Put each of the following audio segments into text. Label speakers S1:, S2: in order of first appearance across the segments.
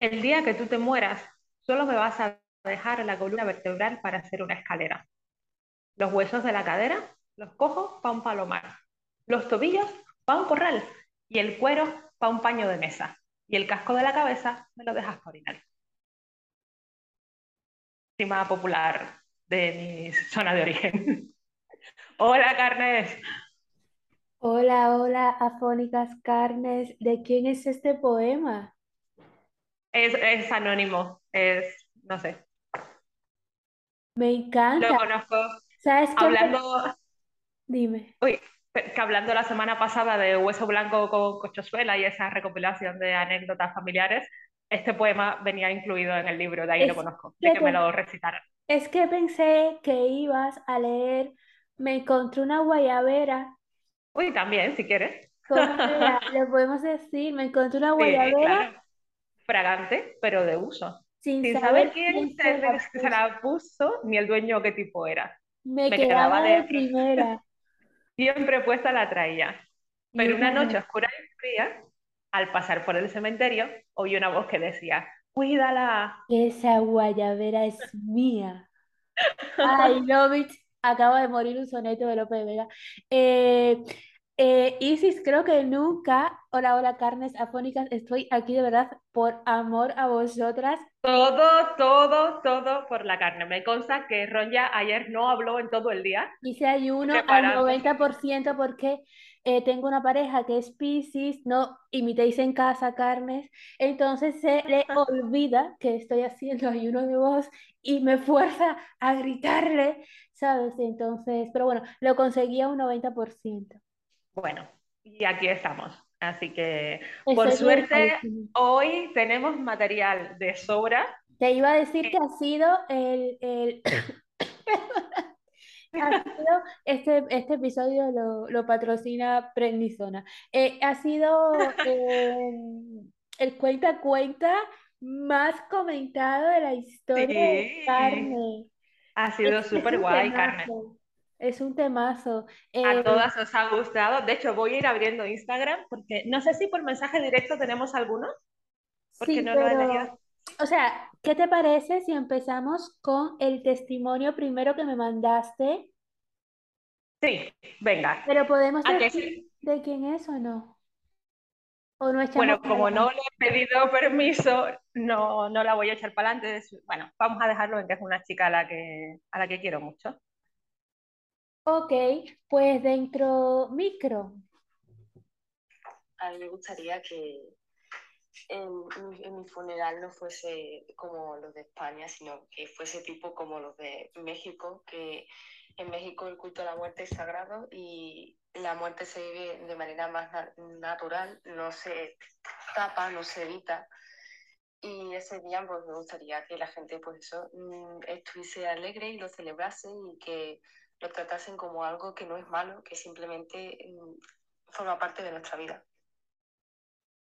S1: El día que tú te mueras, solo me vas a dejar la columna vertebral para hacer una escalera. Los huesos de la cadera los cojo para un palomar. Los tobillos para un corral. Y el cuero para un paño de mesa. Y el casco de la cabeza me lo dejas para orinar. Cima popular de mi zona de origen. Hola, Carnes.
S2: Hola, hola, afónicas carnes. ¿De quién es este poema?
S1: Es, es anónimo, es, no sé,
S2: Me
S1: lo
S2: encanta.
S1: conozco.
S2: ¿Sabes qué? me-
S1: Hablando,
S2: Dime.
S1: uy, que hablando la semana pasada de Hueso Blanco con Cochosuela y esa recopilación de anécdotas familiares, este poema venía incluido en el libro, de ahí lo conozco, de
S2: que,
S1: que me lo recitaran.
S2: es que pensé que ibas a leer Me encontré una guayabera.
S1: Uy, también, si quieres.
S2: Le podemos decir, me encontré una
S1: Sí,
S2: guayabera
S1: claro. Fragante, pero de uso.
S2: sin
S1: Sin saber
S2: saber
S1: quién
S2: se la
S1: se
S2: puso.
S1: la puso ni el dueño qué tipo era.
S2: Me
S1: Me quedaba
S2: quedaba de
S1: de
S2: primera.
S1: siempre puesta la traía. Pero una noche oscura y fría, al pasar por el cementerio, oí una voz que decía, cuídala.
S2: esa guayabera es mía. I love it. Acaba de morir un soneto de Lope de Vega. Eh, eh, Isis, creo que nunca. Hola, hola, carnes afónicas. Estoy aquí de verdad por amor a vosotras.
S1: Todo, todo, todo por la carne. Me consta que Ronja ayer no habló en todo el día,
S2: Hice ayuno al
S1: preparándose.
S2: 90% porque eh, tengo una pareja que es Piscis, no imitéis en casa carnes. Entonces se le olvida que estoy haciendo ayuno de voz y me fuerza a gritarle, ¿sabes? Entonces, pero bueno, lo conseguí a un 90%.
S1: Bueno, y aquí estamos. Así que, por suerte, hoy tenemos material de sobra.
S2: Te iba a decir que ha sido el, el- ha sido este, este episodio lo, lo patrocina Prednisona. Eh, ha sido eh, el cuenta cuenta más comentado de la historia de carne.
S1: ha sido súper
S2: un
S1: guay, carne.
S2: Es un temazo.
S1: A
S2: Eh,
S1: todas os ha gustado. De hecho, voy a ir abriendo Instagram porque no sé si por mensaje directo tenemos alguno, porque
S2: sí,
S1: no lo he leído.
S2: pero, o sea, ¿qué te parece si empezamos con el testimonio primero que me mandaste?
S1: Sí, venga.
S2: Pero podemos
S1: ¿A que
S2: decir de quién es o no. O no echamos
S1: Bueno, como no le he pedido permiso, no, no la voy a echar para adelante. Bueno, vamos a dejarlo en que es una chica a la que, a la que quiero mucho.
S2: Ok, pues dentro micro.
S3: A mí me gustaría que en, mi funeral no fuese como los de España, sino que fuese tipo como los de México, que en México el culto a la muerte es sagrado y la muerte se vive de manera más na- natural, no se tapa, no se evita. Y ese día pues me gustaría que la gente pues eso mm, estuviese alegre y lo celebrase y que lo tratasen como algo que no es malo, que simplemente mm, forma parte de nuestra vida.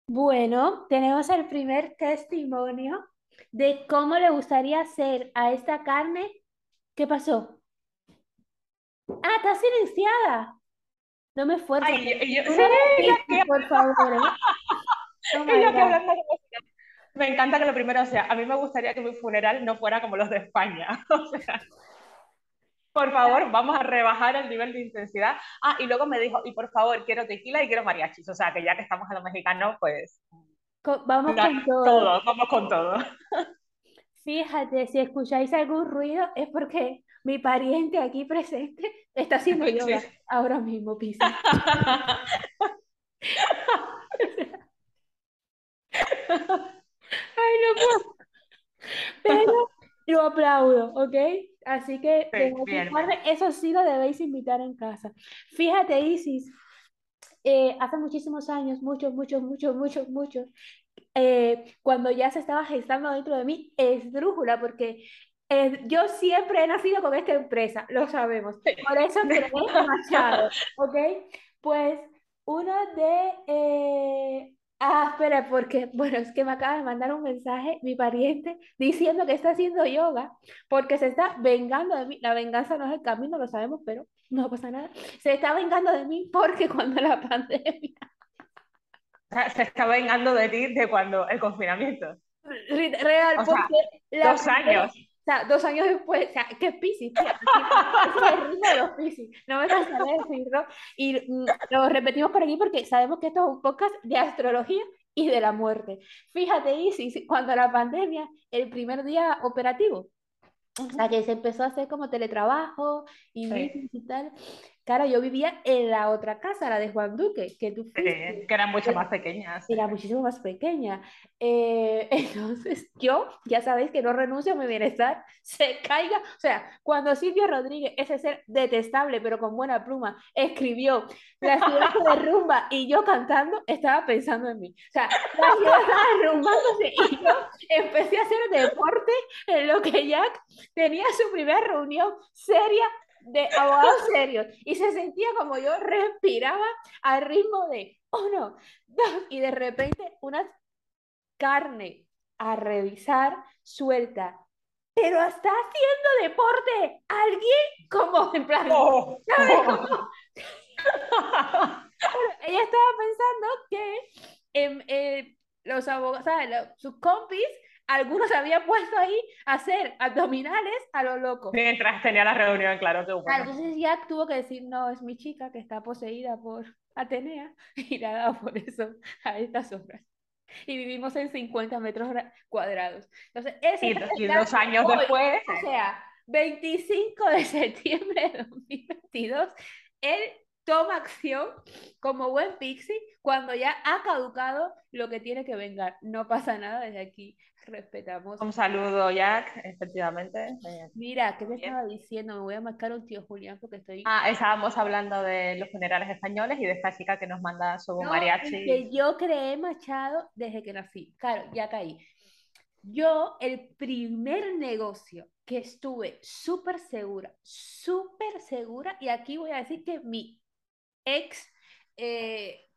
S2: Bueno, tenemos el primer testimonio de cómo le gustaría hacer a esta carne. ¿Qué pasó? Ah, está silenciada. No me esfuerzo.
S1: Ay, yo, sí, yo
S2: por favor, ¿eh? Oh.
S1: Me encanta que lo primero sea, a mí me gustaría que mi funeral no fuera como los de España. O sea, por favor, vamos a rebajar el nivel de intensidad. Ah, y luego me dijo, y por favor, quiero tequila y quiero mariachis. O sea, que ya que estamos a los mexicanos, pues
S2: Vamos con todo.
S1: todo, vamos con todo.
S2: Fíjate, si escucháis algún ruido es porque mi pariente aquí presente está haciendo
S1: Sí.
S2: yoga ahora mismo, Piscis. Ay, no puedo. Pero lo aplaudo, ¿ok? Así que guardar- eso sí lo debéis invitar en casa. Fíjate, Isis, eh, hace muchísimos años, muchos, muchos, muchos, muchos, muchos, eh, cuando ya se estaba gestando dentro de mí esdrújula, porque eh, yo siempre he nacido con esta empresa, lo sabemos. Por eso creé Machado, ¿ok? Pues uno de... Ah, espera, porque, bueno, es que me acaba de mandar un mensaje mi pariente diciendo que está haciendo yoga porque se está vengando de mí. La venganza no es el camino, lo sabemos, pero no pasa nada. Se está vengando de mí porque cuando la pandemia
S1: sea, se está vengando de ti de cuando el confinamiento.
S2: Real,
S1: O sea,
S2: porque la
S1: Dos
S2: primera-
S1: años.
S2: Sea, dos años después, o sea, ¿qué Piscis? tía? Es el ritmo de los Piscis. No me cansaré de decirlo. Y mm, lo repetimos por aquí porque sabemos que esto es un podcast de astrología y de la muerte. Fíjate, Isis, cuando la pandemia, el primer día operativo, o sea, que se empezó a hacer como teletrabajo y
S1: Sí.
S2: y tal. Claro, yo vivía en la otra casa, la de Juan Duque, que tú
S1: Sí,
S2: fuiste
S1: que eran mucho más pequeñas.
S2: era muchísimo más pequeña. Eh, entonces, yo, ya sabéis que no renuncio a mi bienestar, se caiga. O sea, cuando Silvio Rodríguez, ese ser detestable, pero con buena pluma, escribió La ciudad se derrumba y yo cantando, estaba pensando en mí. O sea, la ciudad estaba derrumbándose y yo empecé a hacer deporte en lo que Jack tenía su primera reunión seria de abogados serios y se sentía como yo respiraba al ritmo de uno, dos, y de repente una carne a revisar suelta. Pero está haciendo deporte alguien como en plan,
S1: Oh,
S2: ¿sabes?
S1: oh.
S2: Como- ella estaba pensando que em, eh, los abogados, ¿sabes? Los- sus compis, algunos se habían puesto ahí a hacer abdominales a lo loco.
S1: Mientras tenía la reunión, claro, qué
S2: Ah,
S1: bueno.
S2: entonces Jack tuvo que decir, no, es mi chica que está poseída por Atenea y le ha dado por eso a estas obras. Y vivimos en 50 metros cuadrados. Entonces, ese
S1: Y, y dos años
S2: hoy.
S1: después,
S2: O sea, 25 de septiembre de 2022, él toma acción como buen pixie cuando ya ha caducado lo que tiene que vengar. No pasa nada desde aquí, respetamos.
S1: un saludo, Jack, efectivamente.
S2: Mira, ¿qué
S1: Bien.
S2: estaba diciendo? Me voy a marcar un tío Julián porque estoy...
S1: Ah, estábamos hablando de los funerales españoles y de esta chica que nos manda su
S2: No,
S1: mariachi.
S2: que yo creé Machado desde que nací. Claro, ya caí. Yo, el primer negocio que estuve súper segura, súper segura, y aquí voy a decir que mi ex, eh,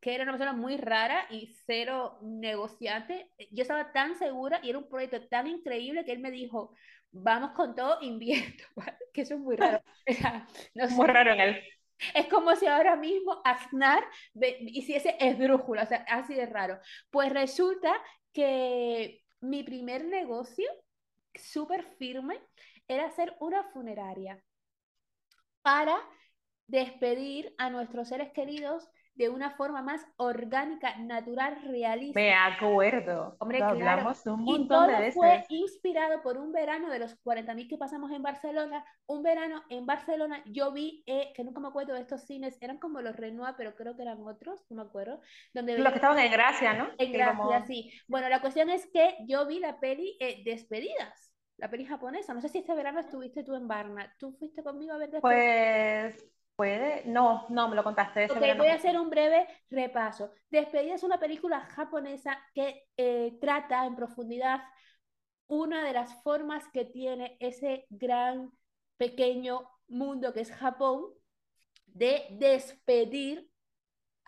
S2: que era una persona muy rara y cero negociante, yo estaba tan segura y era un proyecto tan increíble que él me dijo, vamos con todo, invierto, que eso es muy raro. No sé.
S1: Muy raro en él.
S2: Es como si ahora mismo Aznar hiciese esdrújula, o sea, así de raro. Pues resulta que mi primer negocio, súper firme, era hacer una funeraria para despedir a nuestros seres queridos de una forma más orgánica, natural, realista.
S1: Me acuerdo.
S2: Hombre, claro.
S1: hablamos un
S2: Y
S1: montón de
S2: todo
S1: veces.
S2: fue inspirado por un verano de los 40.000 que pasamos en Barcelona. Un verano en Barcelona, yo vi, eh, que nunca me acuerdo de estos cines, eran como los Renoir, pero creo que eran otros, no me acuerdo. Donde
S1: Los que estaban en Gracia, ¿no?
S2: en Gracia,
S1: como-
S2: sí. Bueno, la cuestión es que yo vi la peli eh, Despedidas, la peli japonesa. No sé si este verano estuviste tú en Varna. ¿Tú fuiste conmigo a ver Despedidas?
S1: Pues puede. No, no, me lo contaste.
S2: Ok, voy a hacer un breve repaso. Despedida es una película japonesa que eh, trata en profundidad una de las formas que tiene ese gran pequeño mundo que es Japón de despedir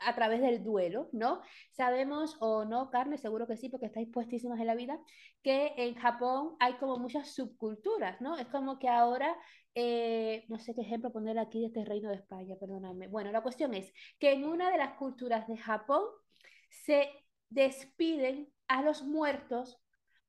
S2: a través del duelo, ¿no? Sabemos, o no, Carne, seguro que sí, porque estáis puestísimas en la vida, que en Japón hay como muchas subculturas, ¿no? Es como que ahora, eh, no sé qué ejemplo poner aquí de este reino de España, perdóname. Bueno, la cuestión es que en una de las culturas de Japón se despiden a los muertos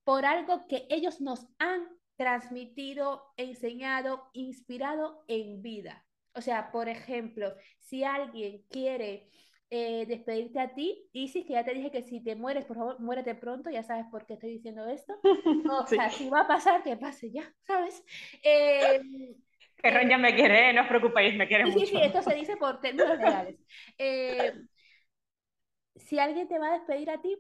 S2: por algo que ellos nos han transmitido, enseñado, inspirado en vida. O sea, por ejemplo, si alguien quiere eh, despedirte a ti, Isis, que ya te dije que si te mueres, por favor, muérete pronto, ya sabes por qué estoy diciendo esto. O
S1: Sí.
S2: sea, si va a pasar, que pase ya, ¿sabes? Eh,
S1: Que Ron ya me quiere, no os preocupéis, me quiere
S2: Sí, sí,
S1: mucho.
S2: sí, esto se dice por términos legales. Eh, si alguien te va a despedir a ti,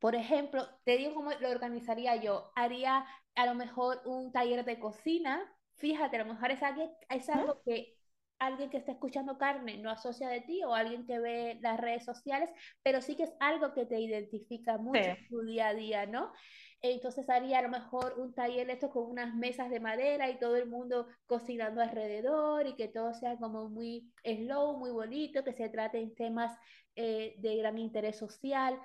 S2: por ejemplo, te digo cómo lo organizaría yo. Haría a lo mejor un taller de cocina. Fíjate, a lo mejor es, es algo que alguien que está escuchando carne no asocia de ti o alguien que ve las redes sociales, pero sí que es algo que te identifica mucho
S1: Sí.
S2: en tu día a día, ¿no? Entonces haría a lo mejor un taller de esto con unas mesas de madera y todo el mundo cocinando alrededor y que todo sea como muy slow, muy bonito, que se traten temas eh, de gran interés social.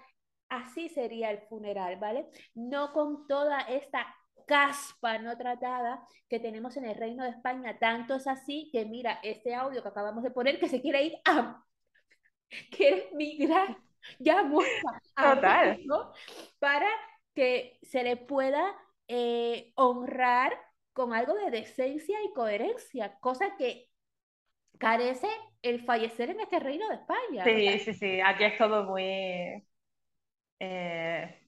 S2: Así sería el funeral, ¿vale? No con toda esta caspa no tratada que tenemos en el Reino de España. Tanto es así que mira, este audio que acabamos de poner que se quiere ir a... quiere migrar ya muerta a
S1: Total.
S2: México para que se le pueda eh, honrar con algo de decencia y coherencia, cosa que carece el fallecer en este reino de España.
S1: Sí, sí, sí, aquí es todo muy, eh,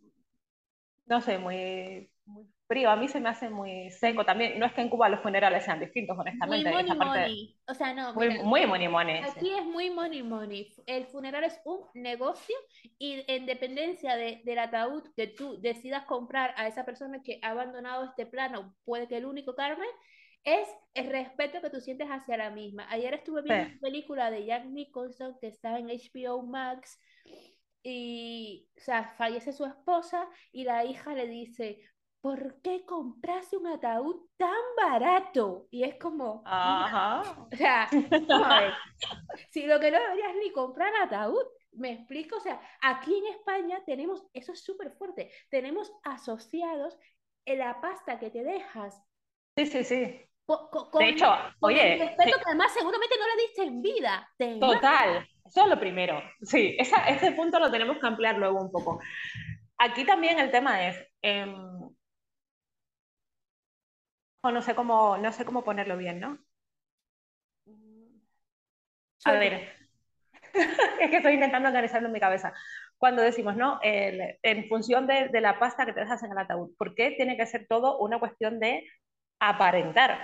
S1: no sé, muy, muy frío. A mí se me hace muy seco también. No es que en Cuba los funerales sean distintos, honestamente.
S2: Muy money money. O sea, no,
S1: muy,
S2: mira,
S1: muy money money, sí.
S2: Aquí es muy money money. El funeral es un negocio y en dependencia de, del ataúd que tú decidas comprar a esa persona que ha abandonado este plano, puede que el único Carmen, es el respeto que tú sientes hacia la misma. Ayer estuve viendo
S1: Sí.
S2: una película de Jack Nicholson que está en HBO Max y, o sea, fallece su esposa y la hija le dice, ¿por qué compraste un ataúd tan barato? Y es como,
S1: Ajá.
S2: o sea, a ver. Si lo que no deberías ni comprar ataúd, me explico, o sea, aquí en España tenemos, eso es súper fuerte, tenemos asociados en la pasta que te dejas
S1: Sí, sí, sí.
S2: po- co- con,
S1: De hecho,
S2: con
S1: oye,
S2: respeto que además seguramente no le diste en vida. Te
S1: total, eso es lo primero. Sí, esa- ese punto lo tenemos que ampliar luego un poco. Aquí también el tema es, em, o no sé cómo, no sé cómo ponerlo bien, ¿no? A ver, es que estoy intentando analizarlo en mi cabeza. Cuando decimos, ¿no? El- en función de, de la pasta que te dejas en el ataúd, ¿por qué tiene que ser todo una cuestión de aparentar?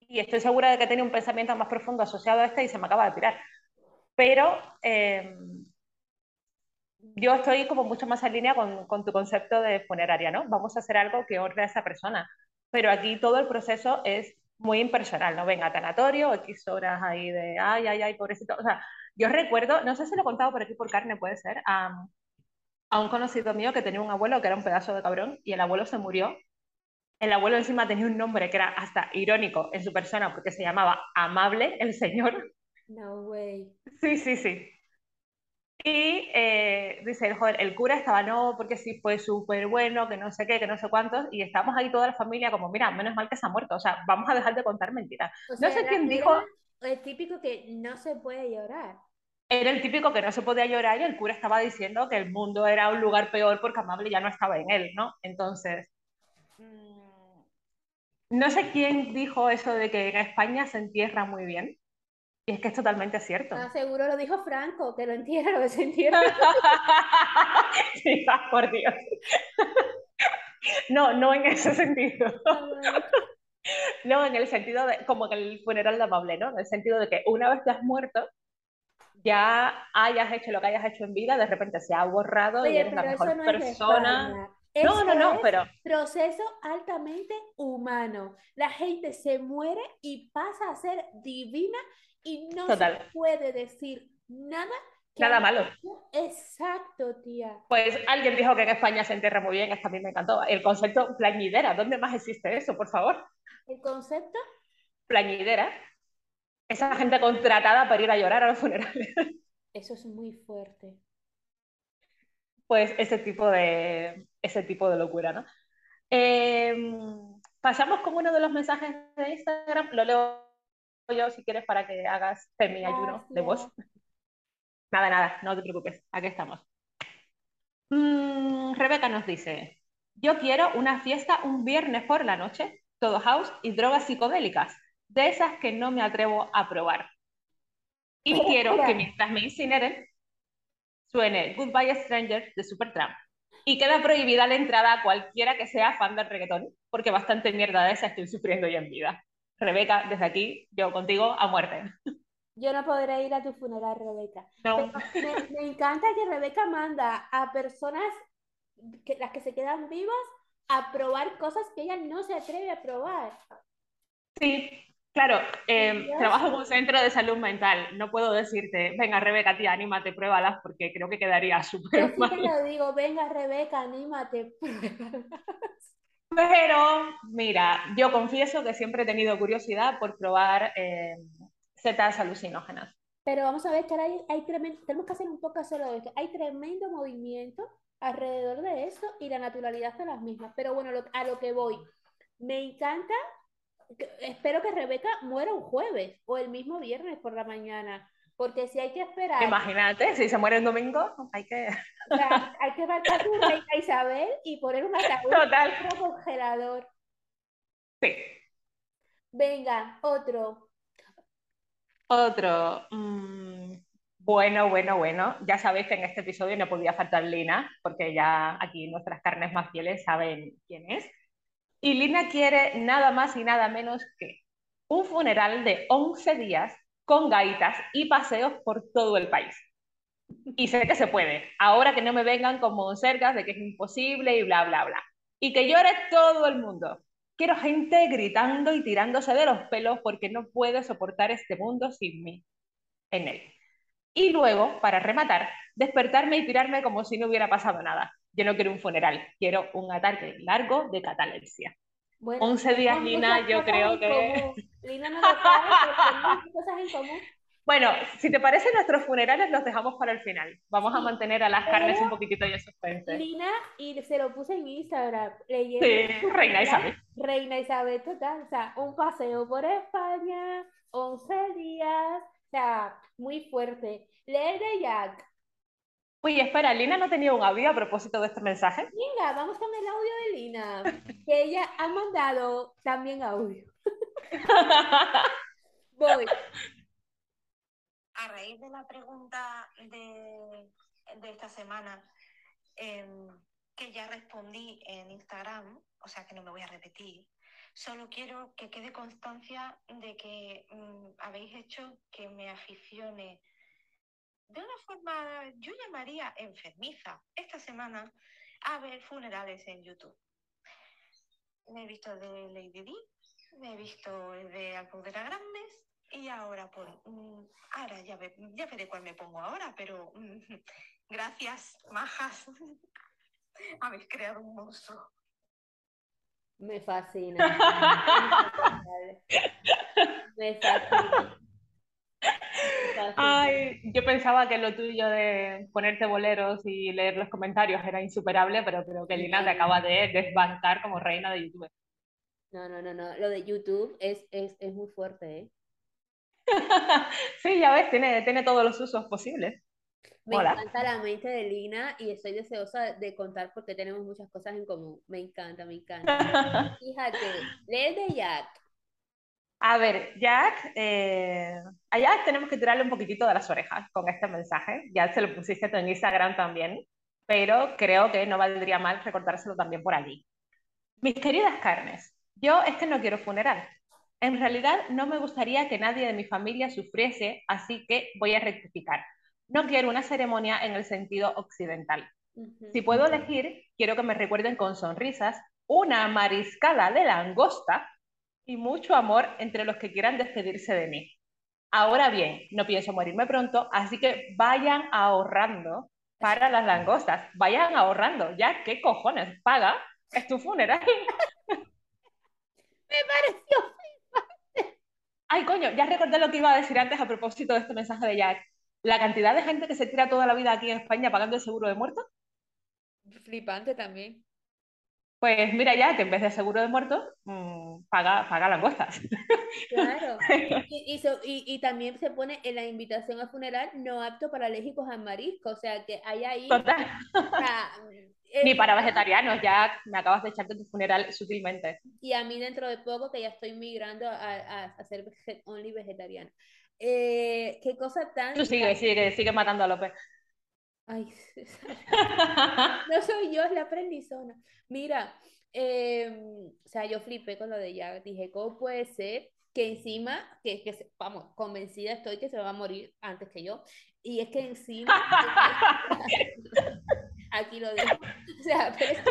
S1: Y estoy segura de que tiene un pensamiento más profundo asociado a este y se me acaba de tirar. Pero eh, yo estoy como mucho más en línea con, con tu concepto de funeraria, ¿no? Vamos a hacer algo que honre a esa persona. Pero aquí todo el proceso es muy impersonal, ¿no? Venga, tanatorio, X horas ahí de, ay, ay, ay, pobrecito. O sea, yo recuerdo, no sé si lo he contado por aquí por carne, puede ser, a, a un conocido mío que tenía un abuelo que era un pedazo de cabrón y el abuelo se murió. El abuelo encima tenía un nombre que era hasta irónico en su persona porque se llamaba Amable el Señor.
S2: No way.
S1: Sí, sí, sí. Y eh, dice, joder, el cura estaba, no, porque sí fue súper bueno, que no sé qué, que no sé cuántos, y estamos ahí toda la familia como, mira, menos mal que se ha muerto, o sea, vamos a dejar de contar mentiras.
S2: O
S1: No
S2: sea,
S1: sé quién dijo,
S2: el típico que no se puede llorar.
S1: era el típico que no se podía llorar y el cura estaba diciendo que el mundo era un lugar peor porque Amable ya no estaba en él, ¿no? Entonces, mm, no sé quién dijo eso de que en España se entierra muy bien, y es que es totalmente cierto.
S2: Ah, seguro lo dijo Franco, que lo entierra, lo que se entierra.
S1: Sí, por Dios. No, no en ese sentido. No, en el sentido de, como que el funeral de Amable, ¿no? En el sentido de que una vez que has muerto, ya hayas hecho lo que hayas hecho en vida, de repente se ha borrado y
S2: Oye,
S1: eres la mejor
S2: no es
S1: persona.
S2: España.
S1: No, no, no,
S2: es
S1: pero
S2: proceso altamente humano. La gente se muere y pasa a ser divina y no se puede decir nada que
S1: nada malo.
S2: Exacto, tía.
S1: Pues alguien dijo que en España se entierra muy bien, esto a mí me encantó. El concepto plañidera, ¿dónde más existe eso, por favor?
S2: El concepto,
S1: Plañidera. Esa gente contratada para ir a llorar a los funerales.
S2: eso es muy fuerte.
S1: Pues ese tipo de, ese tipo de locura, ¿no? Eh, pasamos con uno de los mensajes de Instagram, lo leo yo si quieres para que hagas mi ayuno de voz. Nada, nada, no te preocupes, aquí estamos. Mm, Rebeca nos dice, yo quiero una fiesta un viernes por la noche, todo house y drogas psicodélicas, de esas que no me atrevo a probar. Y quiero que
S2: espera.
S1: mientras me incineren, suene Goodbye Stranger de Supertramp. Y queda prohibida la entrada a cualquiera que sea fan del reggaetón, porque bastante mierda de esa estoy sufriendo yo en vida. Rebeca, desde aquí, yo contigo a muerte.
S2: Yo no podré ir a tu funeral, Rebeca.
S1: No.
S2: Pero me, me encanta que Rebeca manda a personas, que, las que se quedan vivas, a probar cosas que ella no se atreve a probar.
S1: Sí, claro, eh, trabajo en un centro de salud mental. No puedo decirte, venga, Rebeca, tía, anímate, pruébalas, porque creo que quedaría
S2: Yo
S1: súper
S2: sí te
S1: mal.
S2: lo digo, venga, Rebeca, anímate, pruébala.
S1: Pero, mira, yo confieso que siempre he tenido curiosidad por probar eh, setas alucinógenas.
S2: Pero vamos a ver que ahora hay, hay tremendo, tenemos que hacer un poco solo de esto. Hay tremendo movimiento alrededor de eso y la naturalidad de las mismas. Pero bueno, lo- a lo que voy. Me encanta, espero que Rebeca muera un jueves o el mismo viernes por la mañana. Porque si hay que esperar.
S1: Imagínate, si se muere el domingo, hay que.
S2: O sea, hay que matar a su reina Isabel y poner un ataúd
S1: Total.
S2: en otro congelador.
S1: Sí.
S2: Venga, otro.
S1: Otro. mm, bueno, bueno, bueno. Ya sabéis que en este episodio no podía faltar Lina, porque ya aquí nuestras carnes más fieles saben quién es. Y Lina quiere nada más y nada menos que un funeral de 11 días con gaitas y paseos por todo el país. Y sé que se puede. Ahora que no me vengan como cercas de que es imposible y bla, bla, bla. Y que llore todo el mundo. Quiero gente gritando y tirándose de los pelos porque no puede soportar este mundo sin mí en él. Y luego, para rematar, despertarme y tirarme como si no hubiera pasado nada. Yo no quiero un funeral, quiero un ataque largo de catalepsia.
S2: Bueno,
S1: 11 días,
S2: muchas
S1: yo creo que-.
S2: Lina no lo tenemos cosas en común.
S1: Bueno, si te parece, nuestros funerales los dejamos para el final. Vamos a mantener a las carnes un poquitito de suspense.
S2: Lina, y se lo puse en Instagram, leyendo
S1: Sí, Reina. Isabel.
S2: Reina Isabel total, o sea, un paseo por España, 11 días, o sea, muy fuerte. Leer de Jack.
S1: Uy, espera, Lina no tenía un audio a propósito de este mensaje.
S2: Venga, vamos con el audio de Lina, que ella ha mandado también audio. Voy.
S4: A raíz de la pregunta de, de esta semana, em, que ya respondí en Instagram, o sea que no me voy a repetir, solo quiero que quede constancia de que mm, habéis hecho que me aficione de una forma, yo llamaría enfermiza, esta semana a ver funerales en YouTube. Me he visto de Lady Di, me he visto el de Almudena Grandes y ahora por mm, ahora ya, ve- ya veré cuál me pongo ahora, pero mm, gracias, majas. Habéis creado un monstruo.
S2: Me fascina. Me fascina. Me fascina.
S1: Ay, yo pensaba que lo tuyo de ponerte boleros y leer los comentarios era insuperable, pero creo que Lina te acaba de desbancar como reina de YouTube.
S2: No, no, no, no. Lo de YouTube es, es, es muy fuerte, ¿eh?
S1: Sí, ya ves, tiene, tiene todos los usos posibles.
S2: Me
S1: Hola.
S2: encanta la mente de Lina y estoy deseosa de contar porque tenemos muchas cosas en común. Me encanta, me encanta. Fíjate, leer de Jack.
S1: A ver, Jack, eh, a Jack tenemos que tirarle un poquitito de las orejas con este mensaje. Ya se lo pusiste en Instagram también, pero creo que no valdría mal recordárselo también por allí. Mis queridas carnes, yo es que no quiero funeral. En realidad no me gustaría que nadie de mi familia sufriese, así que voy a rectificar. No quiero una ceremonia en el sentido occidental. Si puedo elegir, quiero que me recuerden con sonrisas, una mariscada de langosta y mucho amor entre los que quieran despedirse de mí. Ahora bien, no pienso morirme pronto, así que vayan ahorrando para las langostas. Vayan ahorrando. Ya, ¿qué cojones? Paga. Es tu funeral.
S2: Me pareció.
S1: Ay, coño, ya recordé lo que iba a decir antes a propósito de este mensaje de Jack. La cantidad de gente que se tira toda la vida aquí en España pagando el seguro de muerto.
S2: Flipante también.
S1: Pues mira ya que en vez de seguro de muerto, mm, paga, paga langostas.
S2: Claro. Y, y, so- y, y también se pone en la invitación al funeral no apto para alérgicos al marisco. O sea, que hay ahí.
S1: Total.
S2: o sea,
S1: Ni
S2: eh,
S1: para vegetarianos, ya me acabas de echarte tu funeral sutilmente.
S2: Y a mí dentro de poco que ya estoy migrando a, a, a ser only vegetariana. Eh, qué cosa tan...
S1: Tú sigue, sigue, sigue matando a López.
S2: Ay, no soy yo, es la aprendizona. Mira, eh, o sea, yo flipé con lo de ya. Dije, ¿cómo puede ser que encima, que, que vamos, convencida estoy que se va a morir antes que yo? Y es que encima, aquí lo dejo. O sea, pero es que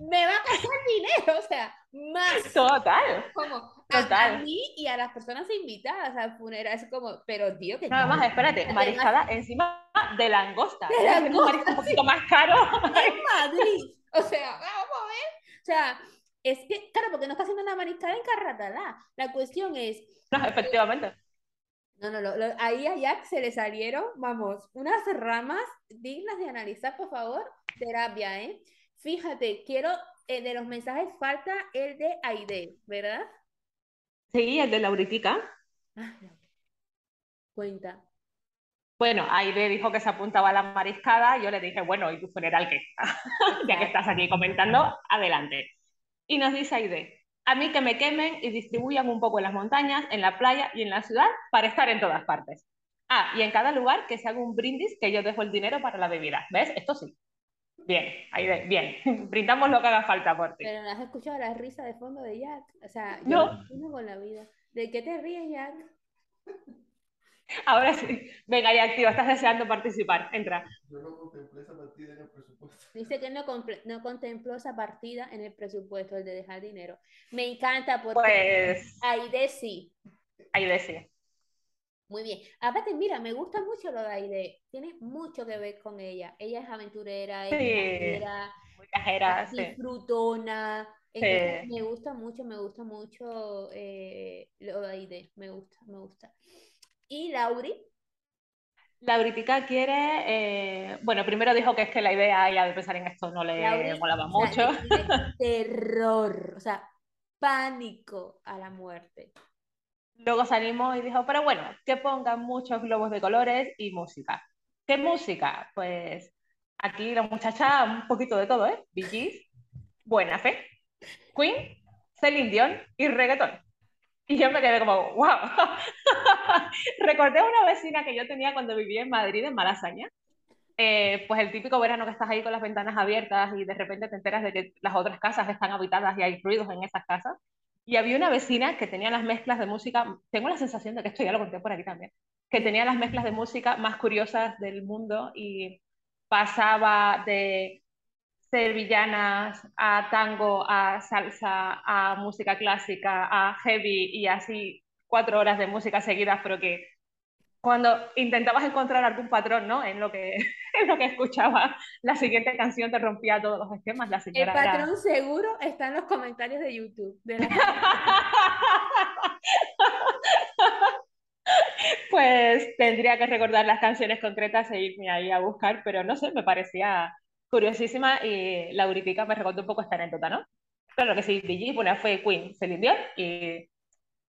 S2: me va a costar dinero, o sea, más
S1: Total.
S2: como a, mí y a las personas invitadas al funeral. Es como, pero tío, que
S1: Nada más, espérate, mariscada encima de langosta.
S2: De
S1: ¿Tienes que tener un
S2: langosta,
S1: marisco un poquito más caro.
S2: en Madrid. O sea, vamos a ver. O sea, es que, claro, porque no está haciendo una mariscada en Carratalá. La cuestión es,
S1: No, efectivamente.
S2: no, no, lo- lo- ahí a Jack se le salieron, vamos, unas ramas dignas de analizar, por favor. Terapia, ¿eh? Fíjate, quiero, eh, de los mensajes falta el de Aide, ¿verdad?
S1: Sí, el de Lauritica.
S2: Ah. Cuenta.
S1: Bueno, Aide dijo que se apuntaba a la mariscada, yo le dije, bueno, ¿y tu funeral qué? ya que estás aquí comentando, adelante. Y nos dice Aide, a mí que me quemen y distribuyan un poco en las montañas, en la playa y en la ciudad para estar en todas partes. Ah, y en cada lugar que se haga un brindis que yo dejo el dinero para la bebida. ¿Ves? Esto sí. Bien, Aide, bien. Brindamos lo que haga falta por ti.
S2: Pero no has escuchado la risa de fondo de Jack. O sea, yo
S1: No.
S2: con la vida. ¿De qué te ríes, Jack?
S1: Ahora sí. Venga, ya activa, estás deseando participar. Entra.
S5: Yo no contemplé esa partida en el presupuesto.
S2: Dice que no, comple- no contempló esa partida en el presupuesto, el de dejar dinero. Me encanta porque
S1: Pues,
S2: Aide sí.
S1: Aide sí.
S2: Muy bien. Aparte, mira, me gusta mucho lo de Aide. Tiene mucho que ver con ella. Ella es aventurera,
S1: Sí.
S2: es viajera,
S1: sí.
S2: Entonces,
S1: Sí.
S2: me gusta mucho, me gusta mucho eh, lo de Aide. Me gusta, me gusta. Y Lauri,
S1: Lauritica quiere, eh, bueno, primero dijo que es que la idea de pensar en esto no le
S2: Lauri,
S1: molaba
S2: o sea,
S1: mucho.
S2: terror, o sea, pánico a la muerte.
S1: Luego se animó y dijo, pero bueno, que pongan muchos globos de colores y música. ¿Qué música? Pues aquí la muchacha, un poquito de todo, ¿eh? Bee Buena Fe, Queen, Celine Dion y reggaetón. Y yo me quedé como, wow. Recordé a una vecina que yo tenía cuando vivía en Madrid, en Malasaña. Eh, pues el típico verano que estás ahí con las ventanas abiertas y de repente te enteras de que las otras casas están habitadas y hay ruidos en esas casas. Y había una vecina que tenía las mezclas de música, tengo la sensación de que esto ya lo conté por aquí también, que tenía las mezclas de música más curiosas del mundo y pasaba de sevillanas a tango, a salsa, a música clásica, a heavy y así cuatro horas de música seguidas, pero que cuando intentabas encontrar algún patrón, ¿no? En lo que, en lo que escuchaba, la siguiente canción te rompía todos los esquemas. La
S2: El
S1: señora era-
S2: patrón seguro está en los comentarios de YouTube. de la-
S1: Pues tendría que recordar las canciones concretas e irme ahí a buscar, pero no sé, me parecía curiosísima y Lauritica me recordó un poco esta anécdota, ¿no? Claro que sí, DJ, una fue Queen, Celine Dion y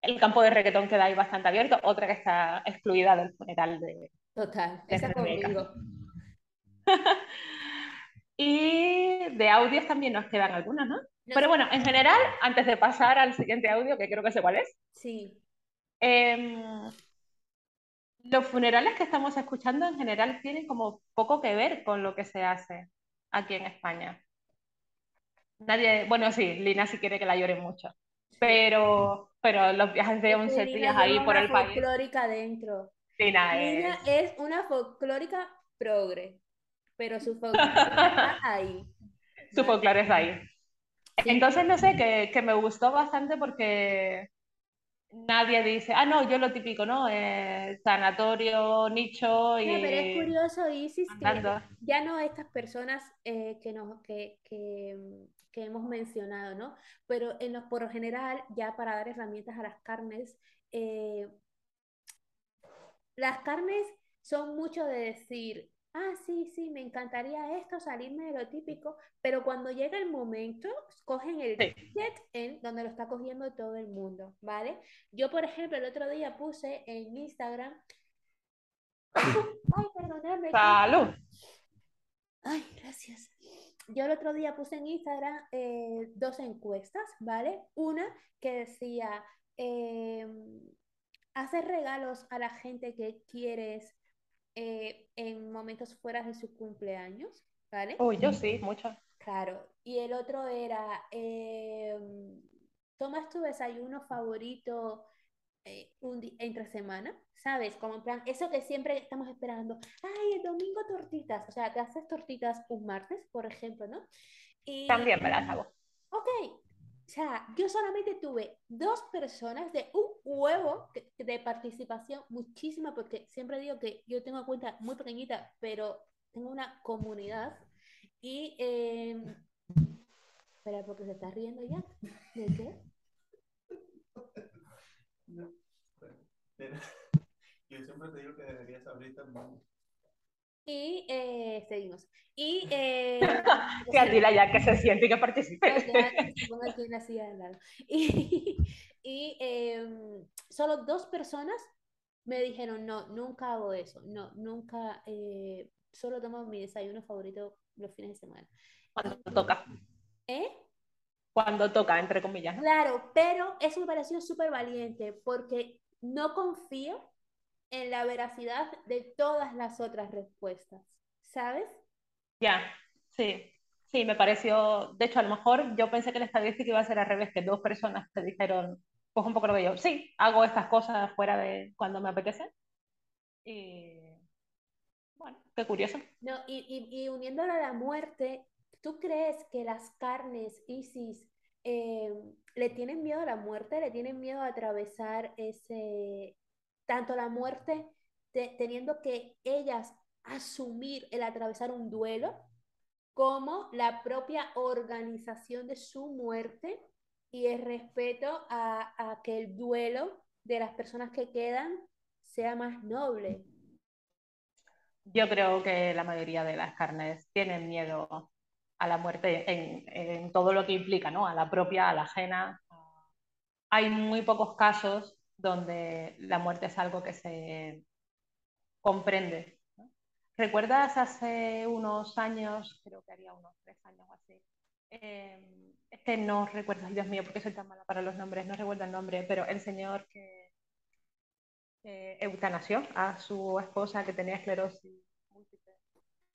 S1: el campo de reggaetón queda ahí bastante abierto, otra que está excluida del funeral de...
S2: Total,
S1: De
S2: esa
S1: Rebeca.
S2: conmigo.
S1: Y de audios también nos quedan algunas, ¿no?
S2: No
S1: Pero bueno, en general, antes de pasar al siguiente audio, que creo que sé cuál es,
S2: Sí,
S1: Em, los funerales que estamos escuchando en general tienen como poco que ver con lo que se hace aquí en España. Nadie, bueno, sí, Lina sí quiere que la llore mucho, pero, pero los viajes de
S2: es
S1: 11
S2: que Lina
S1: días ahí por el país,
S2: folclórica dentro.
S1: Lina
S2: Lina
S1: es...
S2: es una folclórica progre, pero su folclore está ahí.
S1: Su folclore es ahí.
S2: Sí.
S1: Entonces, no sé, que, que me gustó bastante porque nadie dice, ah, no, yo lo típico, ¿no? Eh, sanatorio, nicho
S2: No, pero es
S1: y
S2: curioso, Isis, que
S1: andando.
S2: ya no estas personas eh, que, nos, que, que, que hemos mencionado, ¿no? Pero en los, por lo general, ya para dar herramientas a las carnes, eh, las carnes son mucho de decir, ah, sí, sí, me encantaría esto, salirme de lo típico, pero cuando llega el momento, cogen el
S1: Sí.
S2: ticket en donde lo está cogiendo todo el mundo, ¿vale? Yo, por ejemplo, el otro día puse en Instagram, ay, perdonadme,
S1: Salud.
S2: Ay, gracias. Yo el otro día puse en Instagram eh, dos encuestas, ¿vale? Una que decía, em, hacer regalos a la gente que quieres eh, en momentos fuera de su cumpleaños, ¿vale?
S1: Uy, yo sí, mucho.
S2: Claro. Y el otro era, em, ¿tomas tu desayuno favorito eh, un di- entre semana? ¿Sabes? Como en plan, eso que siempre estamos esperando. Ay, el domingo tortitas. O sea, te haces tortitas un martes, por ejemplo, ¿no? Y,
S1: También me las hago.
S2: ok, o sea, yo solamente tuve dos personas de un huevo de participación, muchísima, porque siempre digo que yo tengo cuenta muy pequeñita, pero tengo una comunidad. Y, eh, espera, porque se está riendo ya. ¿De qué?
S5: Yo siempre te digo que deberías abrir también.
S2: Y eh, seguimos. Y, eh,
S1: Que a ti la ya que se siente y que participe.
S2: Y, y, em, solo dos personas me dijeron, no, nunca hago eso, no, nunca, eh, solo tomo mi desayuno favorito los fines de semana.
S1: Cuando toca.
S2: ¿Eh?
S1: Cuando toca, entre comillas. ¿no?
S2: Claro, pero eso me pareció súper valiente porque no confío en la veracidad de todas las otras respuestas, ¿sabes?
S1: Ya, sí. Sí, me pareció, de hecho, a lo mejor yo pensé que la estadística iba a ser al revés, que dos personas te dijeron, pues un poco lo que yo, sí, hago estas cosas fuera de cuando me apetece. Y bueno, qué curioso.
S2: No, y, y, y uniéndolo a la muerte, ¿tú crees que las carnes, Isis, eh, le tienen miedo a la muerte? ¿Le tienen miedo a atravesar ese, tanto la muerte, te- teniendo que ellas asumir el atravesar un duelo, como la propia organización de su muerte y el respeto a, a que el duelo de las personas que quedan sea más noble?
S1: Yo creo que la mayoría de las carnes tienen miedo a la muerte en, en todo lo que implica, ¿no? A la propia, a la ajena. Hay muy pocos casos donde la muerte es algo que se comprende. ¿no? ¿Recuerdas hace unos años, creo que haría unos tres años o así? eh, es que no recuerdo, Dios mío, porque soy tan mala para los nombres, no recuerdo el nombre, pero el señor que, que eutanasió a su esposa que tenía esclerosis múltiple.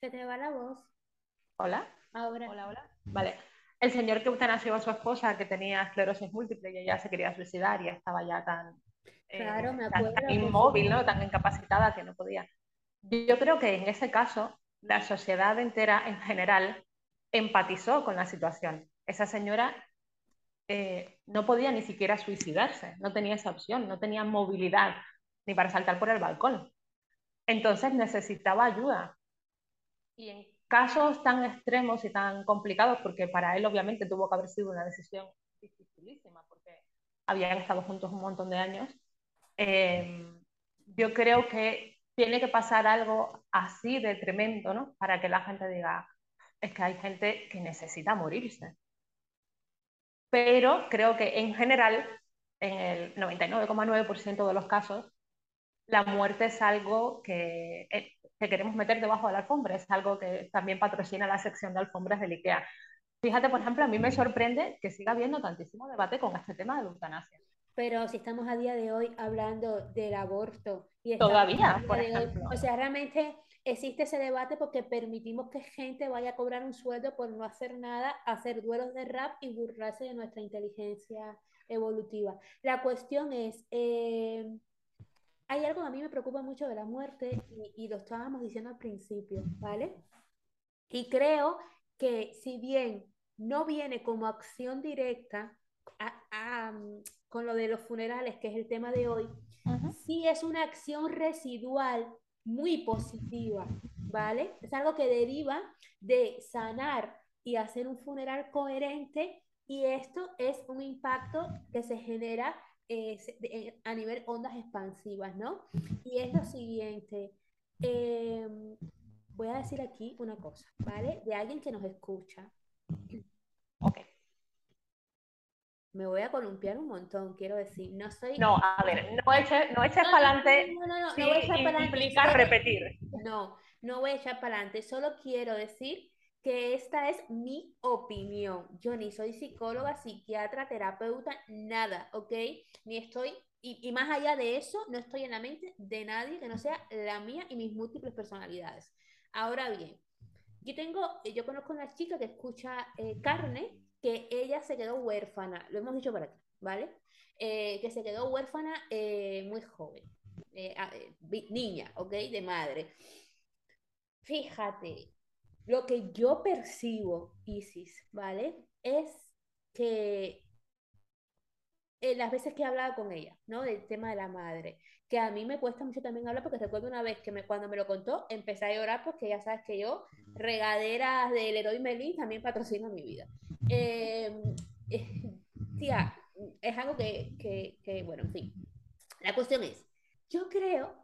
S2: Se te va la voz
S1: ¿Hola?
S2: Ahora.
S1: Hola, hola. Vale. El señor que eutanasió a su esposa que tenía esclerosis múltiple y ella se quería suicidar y estaba ya tan, eh,
S2: Claro, me acuerdo,
S1: tan inmóvil, ¿no? Tan incapacitada que no podía. Yo creo que en ese caso la sociedad entera en general empatizó con la situación. Esa señora eh, no podía ni siquiera suicidarse, no tenía esa opción, no tenía movilidad ni para saltar por el balcón. Entonces necesitaba ayuda. Y en casos tan extremos y tan complicados, porque para él obviamente tuvo que haber sido una decisión dificilísima, porque habían estado juntos un montón de años, eh, yo creo que tiene que pasar algo así de tremendo, ¿no? Para que la gente diga, es que hay gente que necesita morirse. Pero creo que en general, en el 99,9% de los casos, la muerte es algo que, eh, que queremos meter debajo de la alfombra, es algo que también patrocina la sección de alfombras del IKEA. Fíjate, por ejemplo, a mí me sorprende que siga habiendo tantísimo debate con este tema de la eutanasia.
S2: Pero si estamos a día de hoy hablando del aborto y
S1: Todavía, por
S2: de hoy-
S1: ejemplo.
S2: o sea, realmente existe ese debate porque permitimos que gente vaya a cobrar un sueldo por no hacer nada, hacer duelos de rap y burlarse de nuestra inteligencia evolutiva. La cuestión es, eh, hay algo que a mí me preocupa mucho de la muerte y, y lo estábamos diciendo al principio, ¿vale? Y creo que si bien no viene como acción directa a- a, con lo de los funerales, que es el tema de hoy,
S1: Ujú.
S2: sí es una acción residual muy positiva, ¿vale? Es algo que deriva de sanar y hacer un funeral coherente y esto es un impacto que se genera eh, de- en- a nivel ondas expansivas, ¿no? Y es lo siguiente, em, voy a decir aquí una cosa, ¿vale? De alguien que nos escucha.
S1: Ok.
S2: Me voy a columpiar un montón, quiero decir, no soy...
S1: No, a ver, no eches, no eches
S2: No,
S1: para
S2: no,
S1: adelante
S2: no, no, no,
S1: si
S2: no voy a echar para adelante,
S1: repetir.
S2: No, no voy a echar para adelante, solo quiero decir que esta es mi opinión. Yo ni soy psicóloga, psiquiatra, terapeuta, nada, ¿ok? Ni estoy, y, y más allá de eso, no estoy en la mente de nadie que no sea la mía y mis múltiples personalidades. Ahora bien, yo tengo, yo conozco una chica que escucha eh, carne, que ella se quedó huérfana, lo hemos dicho por aquí, ¿vale? Eh, que se quedó huérfana eh, muy joven, eh, eh, niña, ¿ok? De madre. Fíjate, lo que yo percibo, Isis, ¿vale? Es que eh, las veces que he hablado con ella, ¿no? Del tema de la madre, que a mí me cuesta mucho también hablar porque recuerdo una vez que me, cuando me lo contó empecé a llorar porque ya sabes que yo, regaderas del Leroy Merlin también patrocino mi vida. Eh, eh, tía, es algo que, que, que, bueno, en fin. La cuestión es, yo creo,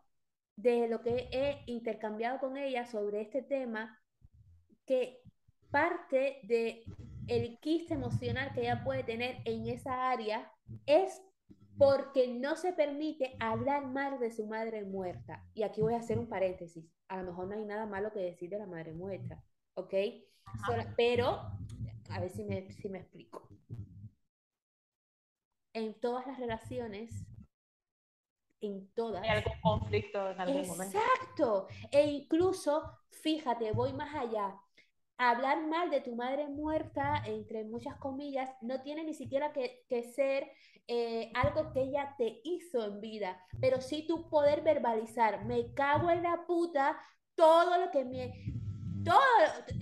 S2: de lo que he intercambiado con ella sobre este tema, que parte de el quiste emocional que ella puede tener en esa área es porque no se permite hablar mal de su madre muerta. Y aquí voy a hacer un paréntesis. A lo mejor no hay nada malo que decir de la madre muerta, ¿ok? Sola- pero, a ver si me, si me explico. En todas las relaciones, en todas,
S1: Hay algún conflicto en algún momento.
S2: Exacto. E incluso, fíjate, voy más allá. Hablar mal de tu madre muerta, entre muchas comillas, no tiene ni siquiera que, que ser eh, algo que ella te hizo en vida, pero sí tu poder verbalizar. Me cago en la puta todo lo que me, todo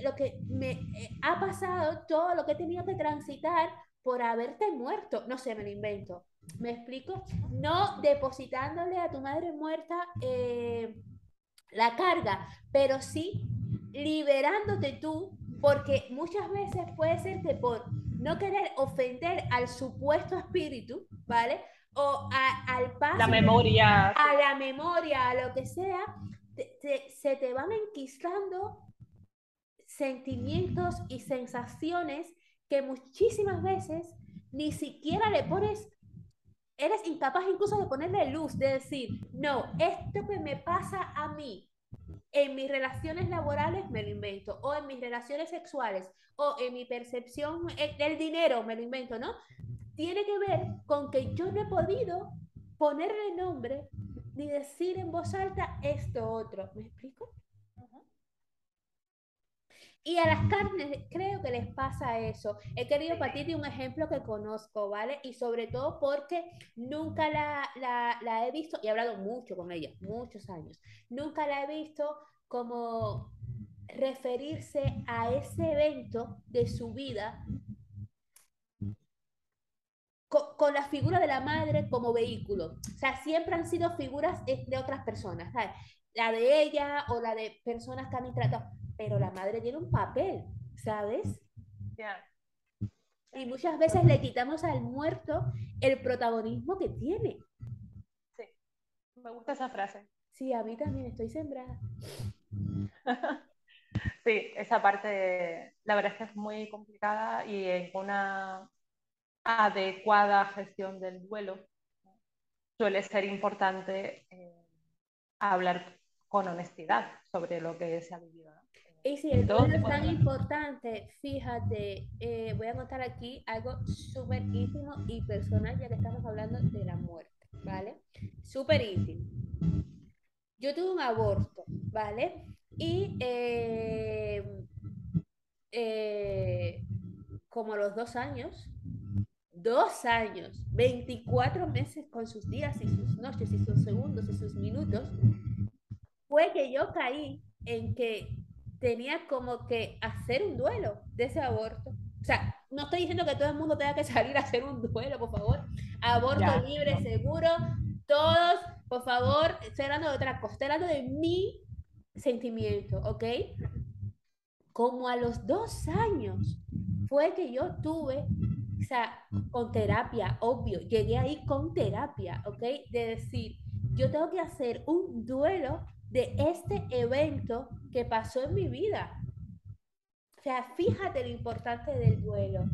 S2: lo que me eh, ha pasado, todo lo que he tenido que transitar por haberte muerto. No sé, me lo invento. ¿Me explico? No depositándole a tu madre muerta eh, la carga, pero sí liberándote tú, porque muchas veces puede ser que por no querer ofender al supuesto espíritu, ¿vale? O a- al paso
S1: La memoria.
S2: a la memoria, a lo que sea, te- te- se te van enquistando sentimientos y sensaciones que muchísimas veces ni siquiera le pones, eres incapaz incluso de ponerle luz, de decir, no, esto que me pasa a mí en mis relaciones laborales me lo invento, o en mis relaciones sexuales, o en mi percepción eh, del dinero me lo invento, ¿no? Tiene que ver con que yo no he podido ponerle nombre ni decir en voz alta esto otro. ¿Me explico? Y a las carnes creo que les pasa eso. He querido partir de un ejemplo que conozco, ¿vale? Y sobre todo porque nunca la, la, la he visto, y he hablado mucho con ella, muchos años, nunca la he visto como referirse a ese evento de su vida co- con, la figura de la madre como vehículo. O sea, siempre han sido figuras eh, de otras personas, ¿sabes? La de ella o la de personas que han tratado, pero la madre tiene un papel, ¿sabes?
S1: Ya.
S2: Y muchas veces le quitamos al muerto el protagonismo que tiene.
S1: Sí. Me gusta esa frase.
S2: Sí, a mí también estoy sembrada.
S1: Sí, esa parte, la verdad es que es muy complicada y en una adecuada gestión del duelo suele ser importante eh, hablar con honestidad sobre lo que se ha vivido. ¿no?
S2: Y si el
S1: Todo
S2: es tan importante, fíjate, eh, voy a contar aquí algo súper íntimo y personal, ya que estamos hablando de la muerte, ¿vale? Súper íntimo. Yo tuve un aborto, ¿vale? Y eh, eh, como a los dos años, dos años, 24 meses con sus días y sus noches y sus segundos y sus minutos, fue que yo caí en que tenía como que hacer un duelo de ese aborto. O sea, no estoy diciendo que todo el mundo tenga que salir a hacer un duelo, por favor. Aborto
S1: Ya.
S2: libre, seguro. Todos, por favor, estoy hablando de otra cosa, estoy hablando de mi sentimiento, ¿ok? Como a los dos años fue que yo tuve, o sea, con terapia, obvio, llegué ahí con terapia, ¿ok? De decir, yo tengo que hacer un duelo de este evento que pasó en mi vida. O sea, fíjate lo importante del duelo.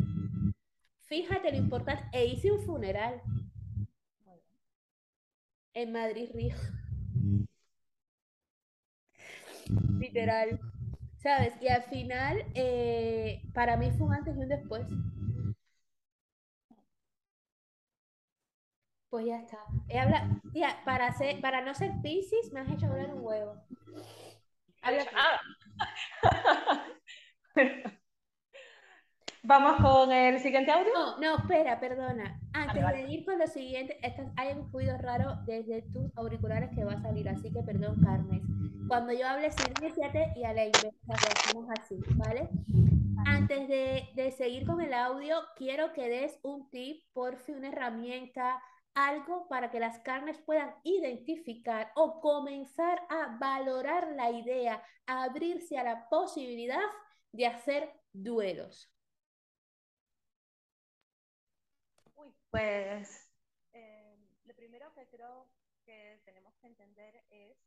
S2: Fíjate lo importante. E hice un funeral en Madrid, Río. Literal. ¿Sabes? Y al final, eh, para mí fue un antes y un después. Pues ya está. He habla- Tía, para, ser, para no ser Piscis, me has hecho hablar un huevo. Habla.
S1: Ah. Vamos con el siguiente audio.
S2: No, no, espera, perdona. Antes
S1: vale.
S2: de ir con lo siguiente, hay un ruido raro desde tus auriculares que va a salir, así que perdón, Carmen. Cuando yo hable, silénciate y a la inversa así, ¿vale? Antes de, de seguir con el audio, quiero que des un tip, por fin, una herramienta, algo para que las carnes puedan identificar o comenzar a valorar la idea, a abrirse a la posibilidad de hacer duelos.
S1: Uy, pues eh, lo primero que creo que tenemos que entender es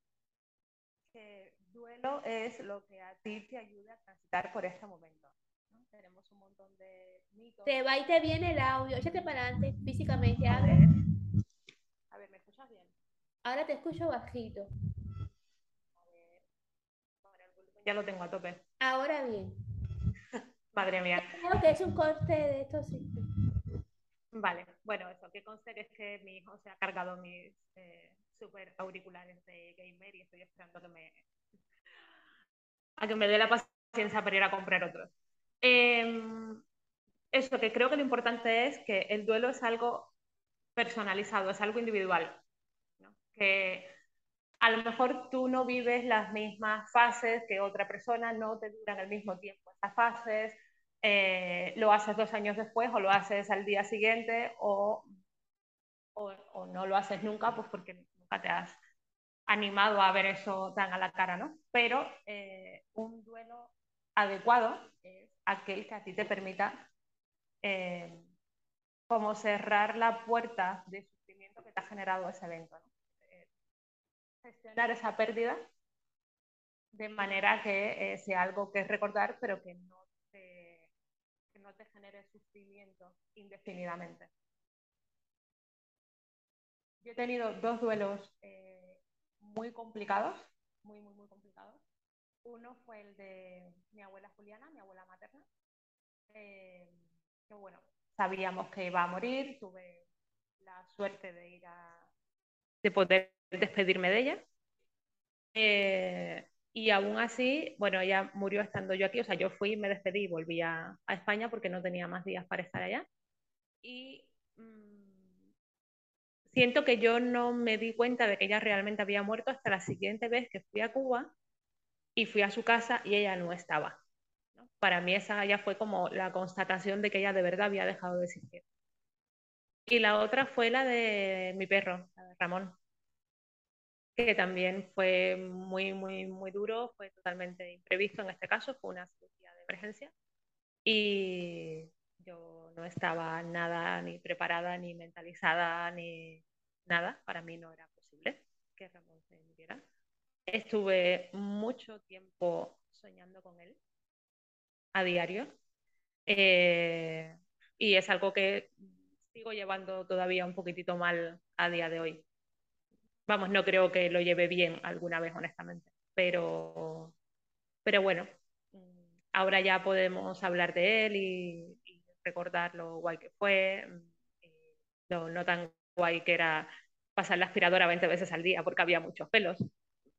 S1: que duelo es lo que a ti te ayuda a transitar por este momento. ¿no? Tenemos un montón de mitos.
S2: Te va y te viene el audio. Échate para adelante físicamente.
S1: A ver.
S2: Ahora te escucho bajito.
S1: Ya lo tengo a tope.
S2: Ahora bien.
S1: Madre mía.
S2: Creo que es un corte de estos sí.
S1: Vale, bueno, eso, que conste que es que mi hijo se ha cargado mis eh, super auriculares de gamer y estoy esperando que me, a que me dé la paciencia para ir a comprar otros. Em, eso, que creo que lo importante es que el duelo es algo personalizado, es algo individual. Que a lo mejor tú no vives las mismas fases que otra persona, no te duran el mismo tiempo esas fases, eh, lo haces dos años después o lo haces al día siguiente o, o, o, no lo haces nunca, pues porque nunca te has animado a ver eso tan a la cara, ¿no? Pero eh, un duelo adecuado es aquel que a ti te permita eh, como cerrar la puerta de sufrimiento que te ha generado ese evento, ¿no? Gestionar esa pérdida de manera que eh, sea algo que recordar, pero que no, te, que no te genere sufrimiento indefinidamente. Yo he tenido dos duelos eh, muy complicados, muy, muy, muy complicados. Uno fue el de mi abuela Juliana, mi abuela materna, eh, que bueno, sabíamos que iba a morir, tuve la suerte de ir a, de poder despedirme de ella. Eh, y aún así, bueno, ella murió estando yo aquí, o sea, yo fui, me despedí y volví a, España porque no tenía más días para estar allá. Y mmm, siento que yo no me di cuenta de que ella realmente había muerto hasta la siguiente vez que fui a Cuba y fui a su casa y ella no estaba. Para mí esa ya fue como la constatación de que ella de verdad había dejado de existir. Y la otra fue la de mi perro, la de Ramón que también fue muy, muy, muy duro, fue totalmente imprevisto en este caso, fue una cirugía de emergencia y yo no estaba nada ni preparada, ni mentalizada, ni nada, para mí no era posible que Ramón se muriera. Estuve mucho tiempo soñando con él a diario eh, y es algo que sigo llevando todavía un poquitito mal a día de hoy. Vamos, no creo que lo lleve bien alguna vez, honestamente. Pero, pero bueno, ahora ya podemos hablar de él y, y recordar lo guay que fue, lo no tan guay que era pasar la aspiradora 20 veces al día porque había muchos pelos.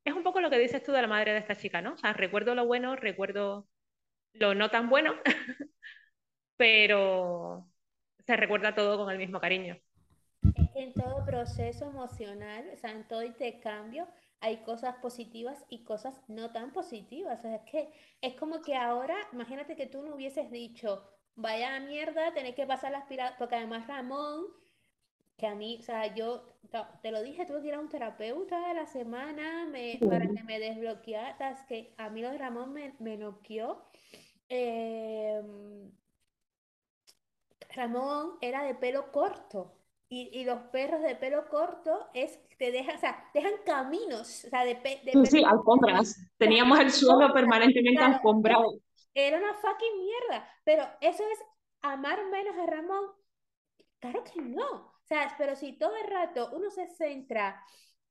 S1: Es un poco lo que dices tú de la madre de esta chica, ¿no? O sea, recuerdo lo bueno, recuerdo lo no tan bueno, pero se recuerda todo con el mismo cariño
S2: en todo proceso emocional, o sea, en todo intercambio, hay cosas positivas y cosas no tan positivas. O sea, es que es como que ahora, imagínate que tú no hubieses dicho, vaya mierda, tener que pasar la aspiradora, porque además Ramón, que a mí, o sea, yo te lo dije, tuve que ir a un terapeuta de la semana me, para que me desbloqueara, que a mí lo de Ramón me, me noqueó. Eh, Ramón era de pelo corto. Y, y, los perros de pelo corto es te dejan, o sea, dejan caminos, o sea, de, de
S6: sí, sí, alfombras. Teníamos el suelo permanentemente claro, alfombrado.
S2: Era una fucking mierda, pero eso es amar menos a Ramón. Claro que no. O sea, pero si todo el rato uno se centra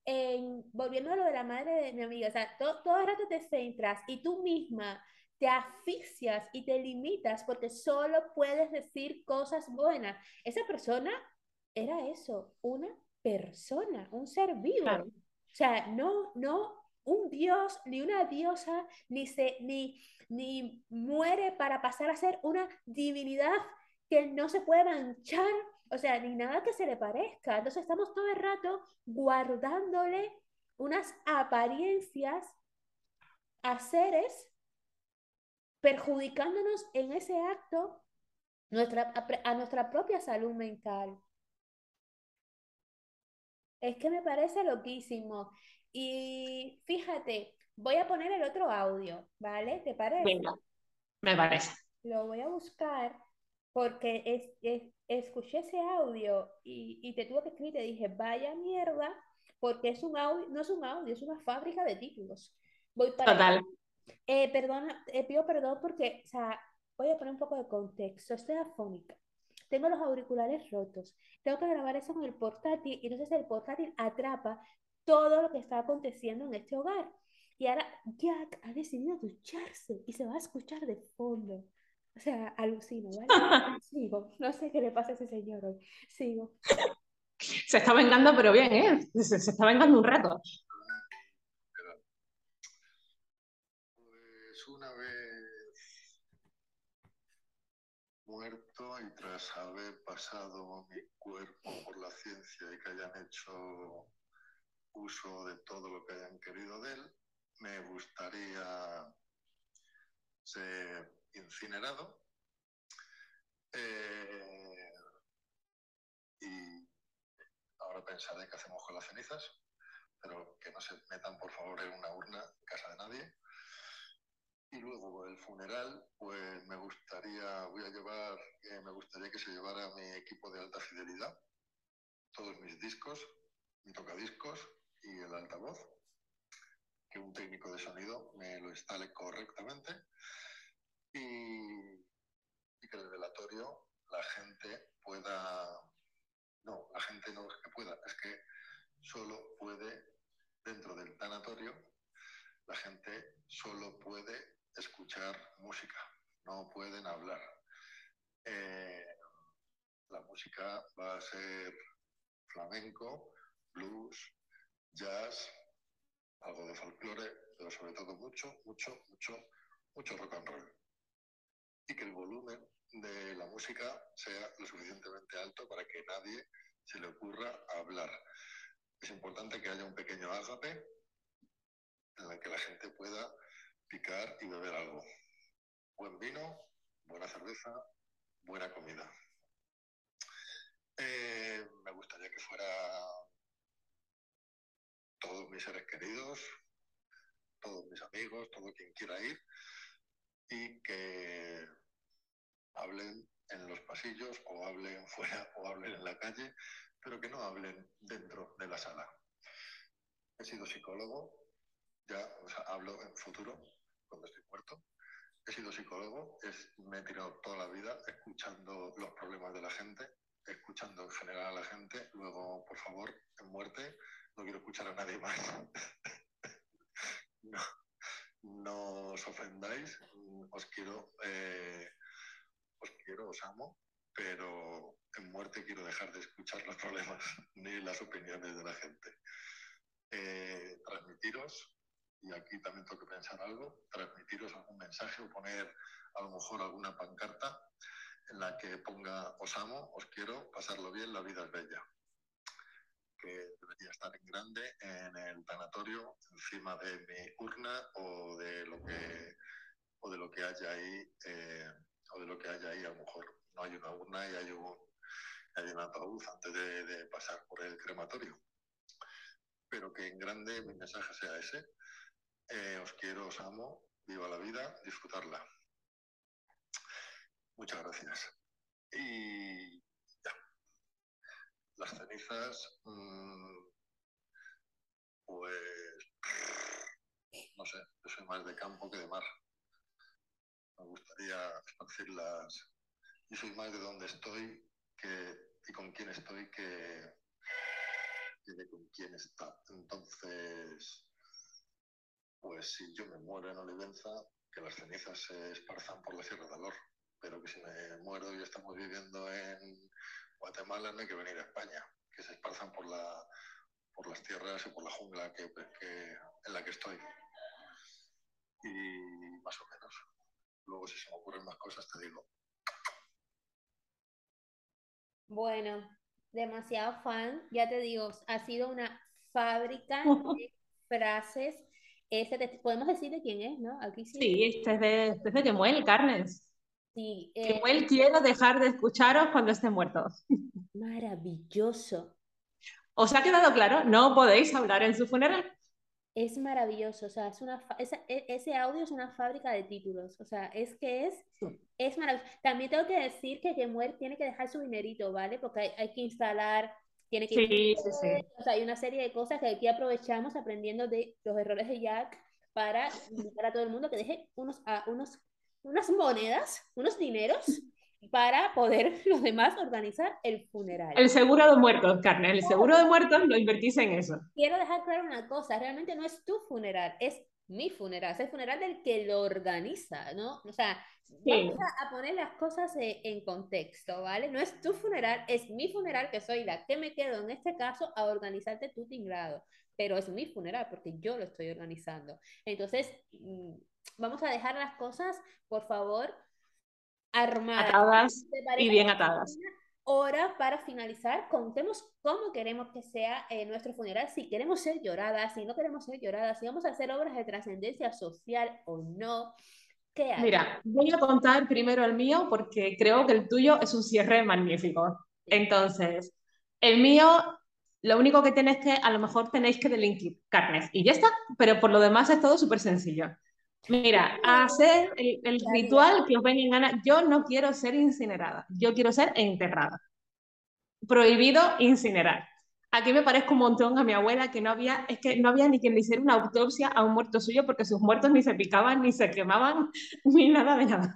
S2: en, volviendo a lo de la madre de mi amiga, o sea, to, todo el rato te centras y tú misma te asfixias y te limitas porque solo puedes decir cosas buenas. Esa persona era eso, una persona, un ser vivo. Claro. O sea, no, no un dios, ni una diosa, ni, se, ni, ni muere para pasar a ser una divinidad que no se puede manchar, o sea, ni nada que se le parezca. Entonces estamos todo el rato guardándole unas apariencias a seres, perjudicándonos en ese acto nuestra, a nuestra propia salud mental. Es que me parece loquísimo. Y fíjate, voy a poner el otro audio, ¿vale? ¿Te parece?
S6: Venga, me parece.
S2: Lo voy a buscar porque es, es, escuché ese audio y, y, te tuve que escribir y te dije, vaya mierda, porque es un audio, no es un audio, es una fábrica de títulos. Voy para
S6: Total.
S2: Eh, perdona, eh, pido perdón porque, o sea, voy a poner un poco de contexto. Estoy afónica tengo los auriculares rotos, tengo que grabar eso con el portátil y entonces el portátil atrapa todo lo que está aconteciendo en este hogar. Y ahora Jack ha decidido ducharse y se va a escuchar de fondo. O sea, alucino, ¿vale? Sigo. No sé qué le pasa a ese señor hoy. Sigo.
S6: Se está vengando, pero bien, ¿eh? Se, se está vengando un rato.
S7: Pues una vez muerto y tras haber pasado mi cuerpo por la ciencia y que hayan hecho uso de todo lo que hayan querido de él, me gustaría ser incinerado. Eh, y ahora pensaré qué hacemos con las cenizas, pero que no se metan por favor en una urna en casa de nadie. Y luego el funeral, pues me gustaría, voy a llevar, eh, me gustaría que se llevara mi equipo de alta fidelidad, todos mis discos, mi tocadiscos y el altavoz, que un técnico de sonido me lo instale correctamente y, y que el velatorio la gente pueda, no, la gente no es que pueda, es que solo puede, dentro del tanatorio, la gente solo puede escuchar música, no pueden hablar. Eh, la música va a ser flamenco, blues, jazz, algo de folclore, pero sobre todo mucho, mucho, mucho, mucho rock and roll. Y que el volumen de la música sea lo suficientemente alto para que nadie se le ocurra hablar. Es importante que haya un pequeño ágape en el que la gente pueda y beber algo. Buen vino, buena cerveza, buena comida. Eh, me gustaría que fuera todos mis seres queridos, todos mis amigos, todo quien quiera ir y que hablen en los pasillos o hablen fuera o hablen en la calle, pero que no hablen dentro de la sala. He sido psicólogo, ya o hablo en futuro, cuando estoy muerto. He sido psicólogo, es, me he tirado toda la vida escuchando los problemas de la gente, escuchando en general a la gente. Luego, por favor, en muerte, no quiero escuchar a nadie más. no, no os ofendáis, os quiero, eh, os quiero, os amo, pero en muerte quiero dejar de escuchar los problemas ni las opiniones de la gente. Eh, transmitiros, y aquí también tengo que pensar algo, transmitiros algún mensaje o poner a lo mejor alguna pancarta en la que ponga os amo, os quiero, pasarlo bien, la vida es bella. Que debería estar en grande en el tanatorio, encima de mi urna o de lo que, o de lo que haya ahí, eh, o de lo que haya ahí, a lo mejor no hay una urna y hay un, hay un ataúd antes de, de pasar por el crematorio. Pero que en grande mi mensaje sea ese, os quiero, os amo, viva la vida, disfrutarla. Muchas gracias. Y ya. Las cenizas, mmm, pues, no sé, yo soy más de campo que de mar. Me gustaría esparcirlas. Yo soy más de donde estoy que, y con quién estoy que, que de con quién está. Entonces, pues si yo me muero en Olivenza, que las cenizas se esparzan por la Sierra de Alor, pero que si me muero y estamos viviendo en Guatemala, no hay que venir a España, que se esparzan por, la, por las tierras y por la jungla que, que, en la que estoy. Y más o menos. Luego, si se me ocurren más cosas, te digo.
S2: Bueno, demasiado fan, ya te digo, ha sido una fábrica de frases este te- podemos decir de quién es, ¿no? Aquí sí.
S6: Sí, este es de, este es de Kemuel, Carnes.
S2: Sí, eh,
S6: Kemuel, quiero dejar de escucharos cuando esté muerto.
S2: maravilloso.
S6: ¿Os ha quedado claro? No podéis hablar en su funeral.
S2: Es maravilloso, o sea, es una fa- esa- e- ese audio es una fábrica de títulos, o sea, es que es, es maravilloso. También tengo que decir que Kemuel tiene que dejar su dinerito, ¿vale? Porque hay, hay que instalar, tiene que
S6: Sí, sí, sí.
S2: o sea, hay una serie de cosas que aquí aprovechamos aprendiendo de los errores de Jack para invitar a todo el mundo que deje unos, a, unos, unas monedas, unos dineros para poder los demás organizar el funeral.
S1: El seguro de muertos, Carmen, el seguro de muertos lo invertís en eso.
S2: Quiero dejar claro una cosa, realmente no es tu funeral, es mi funeral, es el funeral del que lo organiza, ¿no? O sea,
S1: Sí.
S2: vamos a, poner las cosas eh, en contexto, ¿vale? No es tu funeral, es mi funeral, que soy la que me quedo en este caso a organizarte tu tinglado, pero es mi funeral porque yo lo estoy organizando. Entonces, mm, vamos a dejar las cosas, por favor, armadas.
S1: Atadas
S2: ¿Te parece
S1: y bien atadas.
S2: Una hora para finalizar? Contemos cómo queremos que sea eh, nuestro funeral, si queremos ser lloradas, si no queremos ser lloradas, si vamos a hacer obras de trascendencia social o no.
S1: Mira, voy a contar primero el mío porque creo que el tuyo es un cierre magnífico. Entonces, el mío, lo único que tenéis que, a lo mejor tenéis que delinquir carnes y ya está, pero por lo demás es todo súper sencillo. Mira, hacer el, ritual que os venga en gana. Yo no quiero ser incinerada, yo quiero ser enterrada. Prohibido incinerar. Aquí me parezco un montón a mi abuela que no había, es que no había ni quien le hiciera una autopsia a un muerto suyo porque sus muertos ni se picaban, ni se quemaban, ni nada de nada.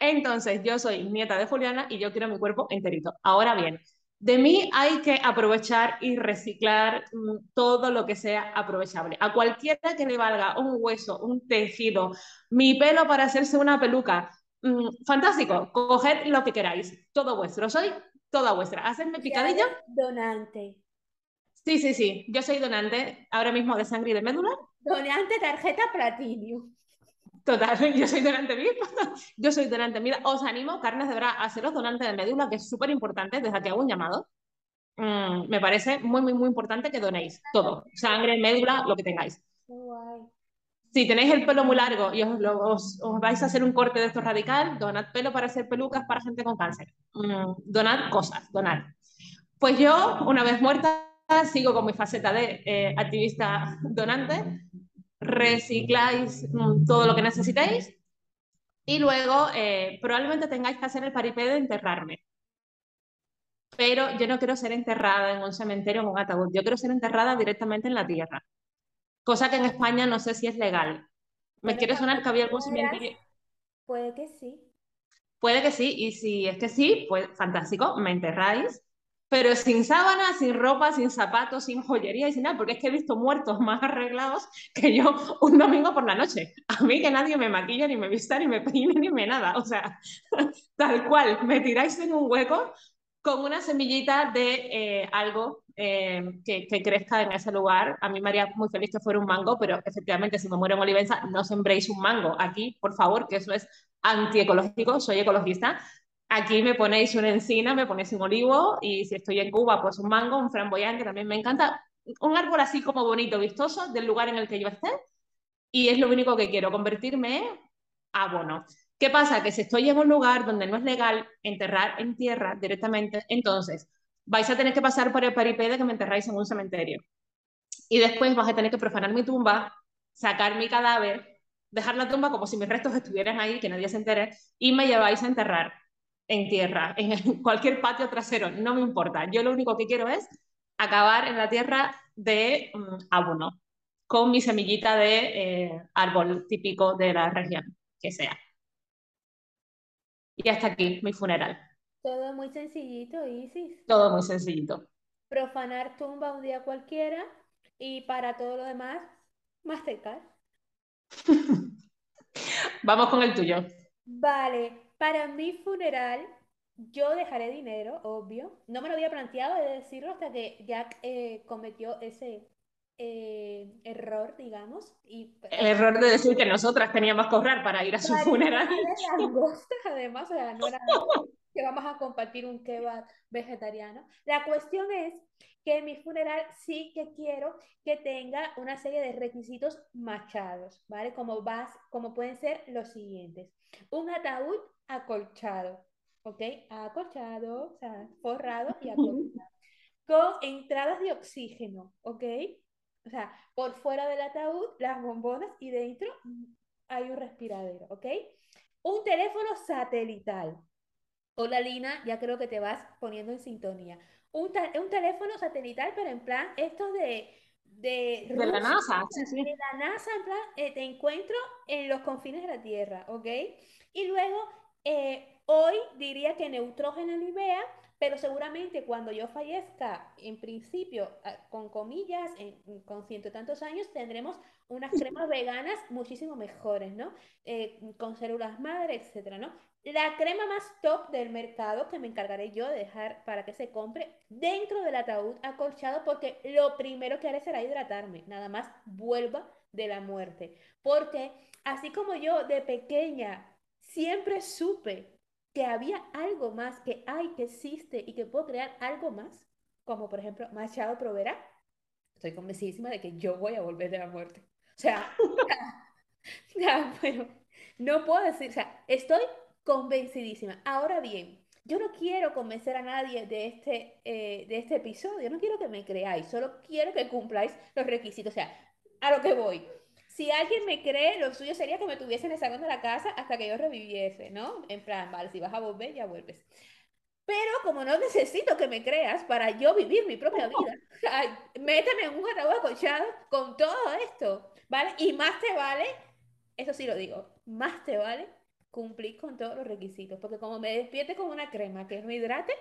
S1: Entonces, yo soy nieta de Juliana y yo quiero mi cuerpo enterito. Ahora bien, de mí hay que aprovechar y reciclar mm, todo lo que sea aprovechable. A cualquiera que le valga un hueso, un tejido, mi pelo para hacerse una peluca, mm, fantástico, coged lo que queráis, todo vuestro, soy toda vuestra. Hacedme picadillo.
S2: donante.
S1: Sí, sí, sí, yo soy donante ahora mismo de sangre y de médula.
S2: Donante tarjeta Platinum.
S1: Total, yo soy donante VIP. Yo soy donante. Mira, os animo, carnes de verdad, a seros donante de médula, que es súper importante, desde aquí hago un llamado. Mm, me parece muy, muy, muy importante que donéis todo. Sangre, médula, lo que tengáis. Si tenéis el pelo muy largo y os, lo- os- os vais a hacer un corte de esto radical, donad pelo para hacer pelucas para gente con cáncer. Mm, donad cosas, donad. Pues yo, una vez muerta, sigo con mi faceta de eh, activista donante, recicláis mm, todo lo que necesitéis y luego eh, probablemente tengáis que hacer el paripé de enterrarme. Pero yo no quiero ser enterrada en un cementerio en un ataúd, yo quiero ser enterrada directamente en la tierra. Cosa que en España no sé si es legal. Me quiere sonar que había algún cementerio.
S2: Puede que sí.
S1: Puede que sí, y si es que sí, pues fantástico, me enterráis, pero sin sábana, sin ropa, sin zapatos, sin joyería y sin nada, porque es que he visto muertos más arreglados que yo un domingo por la noche. A mí que nadie me maquilla, ni me vista, ni me peine, ni me nada. O sea, tal cual, me tiráis en un hueco con una semillita de eh, algo eh, que, que crezca en ese lugar. A mí me haría muy feliz que fuera un mango, pero efectivamente, si me muero en Olivenza, no sembréis un mango aquí, por favor, que eso es antiecológico, soy ecologista. Aquí me ponéis una encina, me ponéis un olivo y si estoy en Cuba, pues un mango, un framboyán, que también me encanta. Un árbol así como bonito, vistoso, del lugar en el que yo esté. Y es lo único que quiero, convertirme en abono. ¿Qué pasa? Que si estoy en un lugar donde no es legal enterrar en tierra directamente, entonces vais a tener que pasar por el paripé de que me enterráis en un cementerio. Y después vais a tener que profanar mi tumba, sacar mi cadáver, dejar la tumba como si mis restos estuvieran ahí, que nadie se entere, y me lleváis a enterrar en tierra, en cualquier patio trasero, no me importa. Yo lo único que quiero es acabar en la tierra de mm, abono, con mi semillita de eh, árbol típico de la región, que sea. Y hasta aquí mi funeral.
S2: Todo muy sencillito, Isis.
S1: Todo muy sencillito.
S2: Profanar tumba un día cualquiera y para todo lo demás, Mastercard.
S1: Vamos con el tuyo.
S2: Vale, para mi funeral yo dejaré dinero, obvio. No me lo había planteado de decirlo hasta que Jack eh, cometió ese eh, error, digamos. Y
S1: El error de decir que nosotras teníamos que ahorrar para ir a su funeral.
S2: Langostas, además, o sea, no era que vamos a compartir un kebab vegetariano. La cuestión es que en mi funeral sí que quiero que tenga una serie de requisitos machados, ¿vale? Como, vas, como pueden ser los siguientes. Un ataúd acolchado, ¿ok? Acolchado, o sea, forrado y acolchado. Con entradas de oxígeno, ¿ok? O sea, por fuera del ataúd, las bombonas y dentro hay un respiradero, ¿ok? Un teléfono satelital. Hola Lina, ya creo que te vas poniendo en sintonía. Un, un teléfono satelital, pero en plan, esto de, de
S1: De la NASA, sí, sí.
S2: de la NASA, en plan, eh, te encuentro en los confines de la Tierra, ¿ok? Y luego, eh, hoy diría que Neutrógena Nivea, pero seguramente cuando yo fallezca, en principio, a- con comillas, con ciento y tantos años, tendremos unas cremas veganas muchísimo mejores, ¿no? Eh, con células madre, etcétera, ¿no? La crema más top del mercado que me encargaré yo de dejar para que se compre dentro del ataúd acolchado porque lo primero que haré será hidratarme, nada más vuelva de la muerte. Porque así como yo de pequeña siempre supe que había algo más, que hay, que existe y que puedo crear algo más, como por ejemplo Machado Provera, estoy convencidísima de que yo voy a volver de la muerte. O sea, ya, bueno, no puedo decir, o sea, estoy convencidísima. Ahora bien, yo no quiero convencer a nadie de este, eh, de este episodio, no quiero que me creáis, solo quiero que cumpláis los requisitos, o sea, a lo que voy. Si alguien me cree, lo suyo sería que me tuviesen salón de la casa hasta que yo reviviese, ¿no? En plan, vale, si vas a volver, ya vuelves. Pero como no necesito que me creas para yo vivir mi propia vida, méteme en un ataúd acolchado con todo esto, ¿vale? Y más te vale, eso sí lo digo, más te vale cumplir con todos los requisitos, porque como me despierte con una crema que no hidrate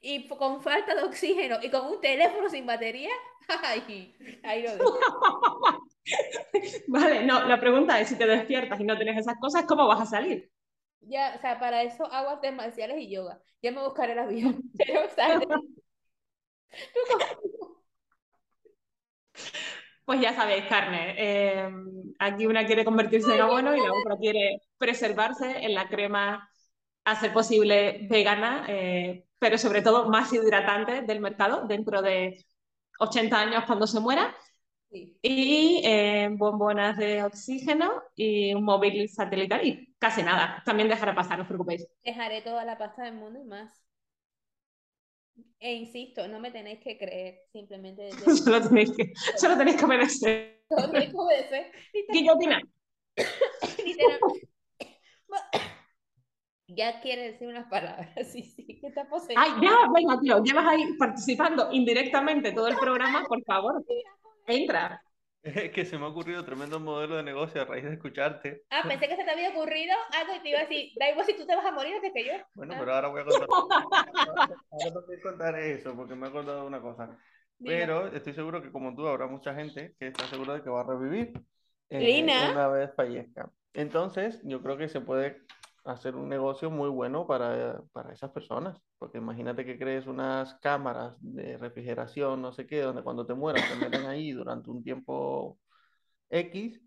S2: y con falta de oxígeno y con un teléfono sin batería, ay, ahí lo dejo.
S6: Vale, no, la pregunta es, si te despiertas y no tienes esas cosas, ¿cómo vas a salir?
S2: Ya, o sea, para eso hago artes marciales y yoga. Ya me buscaré la vida. Pero,
S6: Pues ya sabéis, carne. eh, aquí una quiere convertirse en abono y la otra quiere preservarse en la crema, a ser posible vegana, eh, pero sobre todo más hidratante del mercado dentro de 80 años cuando se muera.
S2: Sí.
S6: Y eh, bombonas de oxígeno y un móvil satelital y casi nada. También dejará pasar, no os preocupéis.
S2: Dejaré toda la pasta del mundo y más. E insisto, no me tenéis que creer, simplemente desde-
S6: Solo tenéis que, solo tenéis que obedecer.
S2: Todo tenéis que obedecer. Ya quiere decir unas palabras, sí, sí, que está poseído.
S6: Ay, ya, venga, tío, llevas ahí participando indirectamente todo el programa, por favor. Entra.
S5: Es que se me ha ocurrido tremendo modelo de negocio a raíz de escucharte.
S2: Ah, pensé que se te había ocurrido algo y te iba a decir, da igual si tú te vas a morir antes que yo.
S5: Bueno,
S2: Ah.
S5: pero ahora voy a contar. Ahora no voy a contar eso porque me he acordado de una cosa.
S2: Dime.
S5: Pero estoy seguro que como tú habrá mucha gente que está segura de que va a revivir eh,
S2: Lina.
S5: una vez fallezca. Entonces, yo creo que se puede hacer un negocio muy bueno para, para esas personas. Porque imagínate que crees unas cámaras de refrigeración, no sé qué, donde cuando te mueras te meten ahí durante un tiempo X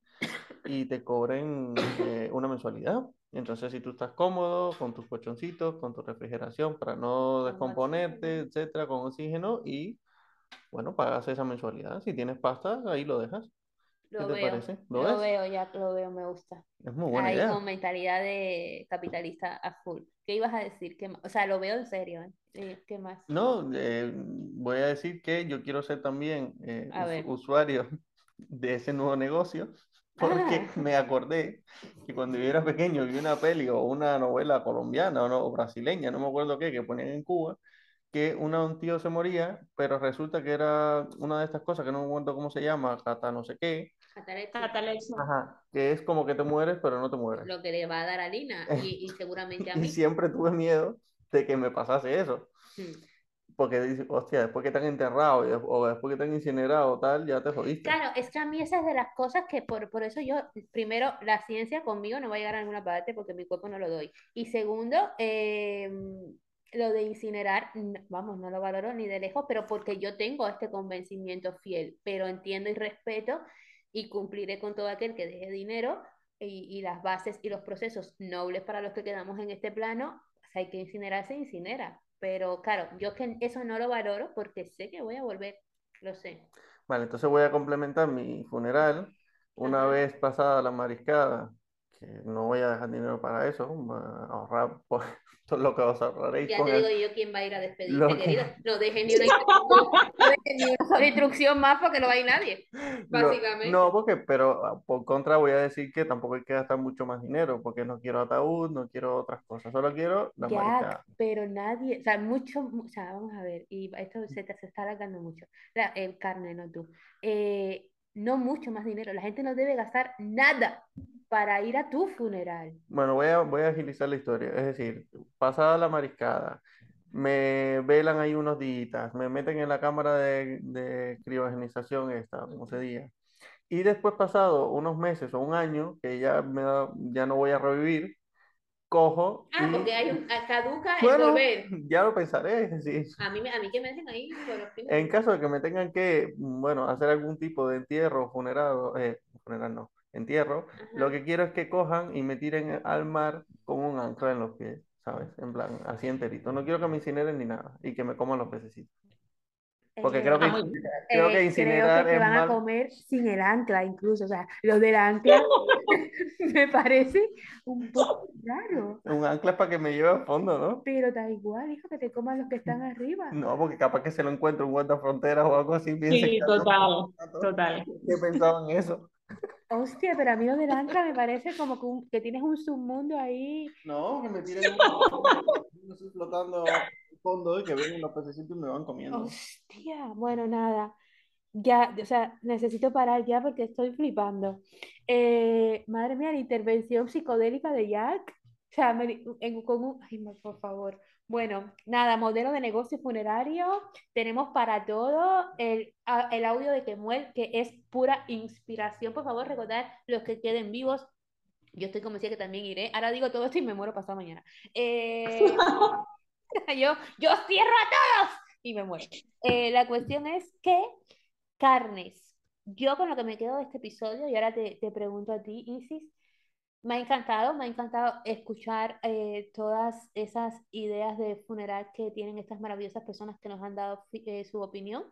S5: y te cobren eh, una mensualidad. Entonces, si tú estás cómodo con tus colchoncitos, con tu refrigeración para no descomponerte, etcétera, con oxígeno y bueno, pagas esa mensualidad. Si tienes pasta, ahí lo dejas. ¿Qué
S2: Lo
S5: te
S2: veo,
S5: parece? ¿Lo
S2: lo veo, ya lo veo, me gusta.
S5: Es muy buena
S2: Ahí
S5: idea.
S2: con mentalidad de capitalista a full. ¿Qué ibas a decir? ¿Qué O sea, lo veo en serio, ¿eh? Eh, ¿Qué más?
S5: No, eh, voy a decir que yo quiero ser también eh, us- usuario de ese nuevo negocio, porque
S2: Ah.
S5: me acordé que cuando yo era pequeño vi una peli o una novela colombiana o, no, o brasileña, no me acuerdo qué, que ponían en Cuba, que una, un tío se moría, pero resulta que era una de estas cosas que no me acuerdo cómo se llama, cata no sé qué,
S2: Catalepsia,
S6: Catalepsia.
S5: ajá, que es como que te mueres, pero no te mueres.
S2: lo que le va a dar a Lina y, y seguramente a
S5: Y
S2: mí.
S5: siempre tuve miedo de que me pasase eso.
S2: Mm.
S5: Porque dices, hostia, después que te han enterrado y o después que te han incinerado tal, ya te jodiste.
S2: Claro, es que a mí esa es de las cosas que por, por eso yo, primero, la ciencia conmigo no va a llegar a ninguna parte porque mi cuerpo no lo doy. Y segundo, em, lo de incinerar, vamos, no lo valoro ni de lejos, pero porque yo tengo este convencimiento fiel, pero entiendo y respeto y cumpliré con todo aquel que deje dinero y, y las bases y los procesos nobles para los que quedamos en este plano, pues hay que incinerar, se incinera. Pero claro, yo que eso no lo valoro porque sé que voy a volver, lo sé.
S5: Vale, entonces voy a complementar mi funeral una
S2: Ajá.
S5: vez pasada la mariscada, que no voy a dejar dinero para eso, ahorrar por todo lo que os ahorraréis
S2: Ya te
S5: el-
S2: digo yo quién va a ir a despedirse,
S5: lo que-
S2: querido. No dejes ni una instrucción, no ni una sola instrucción más porque no va a ir nadie. Básicamente.
S5: no, porque, pero ah, por contra voy a decir que tampoco hay que gastar mucho más dinero, porque no quiero ataúd, no quiero otras cosas, solo quiero la
S2: Jack, pero nadie, o sea, mucho, mu- o sea, vamos a ver, y esto se, te- se está alargando mucho. La, el carne, no tú. Eh, no mucho más dinero. La gente no debe gastar nada para ir a tu funeral.
S5: Bueno, voy a, voy a agilizar la historia. Es decir, pasada la mariscada, me velan ahí unos días, me meten en la cámara de, criogenización esta, como se diga. Y después pasado unos meses o un año, que ya, me ya no voy a revivir, cojo
S2: Ah,
S5: y...
S2: porque hay un, caduca el
S5: Bueno,
S2: volver.
S5: ya lo pensaré, decir,
S2: A mí, a mí que me dejen ahí
S5: en caso de que me tengan que, bueno, hacer algún tipo de entierro, funeral, eh, funeral no, entierro, lo que quiero es que cojan y me tiren al mar con un ancla en los pies, ¿sabes? En plan, así enterito. No quiero que me incineren ni nada y que me coman los pececitos. Porque
S2: Eh,
S5: creo que,
S1: Ah, muy
S5: creo que
S2: eh,
S5: incinerar
S2: creo que van a
S5: mal.
S2: comer sin el ancla incluso. O sea, lo del ancla me parece un poco raro.
S5: Un ancla es para que me lleve a fondo, ¿no?
S2: Pero da igual, hijo, que te coman los que están arriba.
S5: No, porque capaz que se lo encuentro un guardafronteras o algo así,
S1: Sí, total, total.
S5: ¿Qué pensaban eso?
S2: Hostia, pero a mí lo del ancla me parece como que, un- que tienes un submundo ahí.
S5: No, que me tiren un... así flotando al fondo y que vengan los pececitos y me van comiendo.
S2: Hostia, bueno, nada. Ya, o sea, necesito parar ya porque estoy flipando. Eh, madre mía, la intervención psicodélica de Jack. O sea, me- en- con un... Ay, por favor. Bueno, nada, modelo de negocio funerario. Tenemos para todo el, el audio de Kemuel, que es pura inspiración. Por favor, recordad los que queden vivos. Yo estoy convencida que también iré. Ahora digo todo esto y me muero pasado mañana. Eh, yo, yo cierro a todos y me muero. Eh, la cuestión es que carnes. Yo con lo que me quedo de este episodio, y ahora te, te pregunto a ti, Isis, me ha encantado, me ha encantado escuchar eh, todas esas ideas de funeral que tienen estas maravillosas personas que nos han dado eh, su opinión.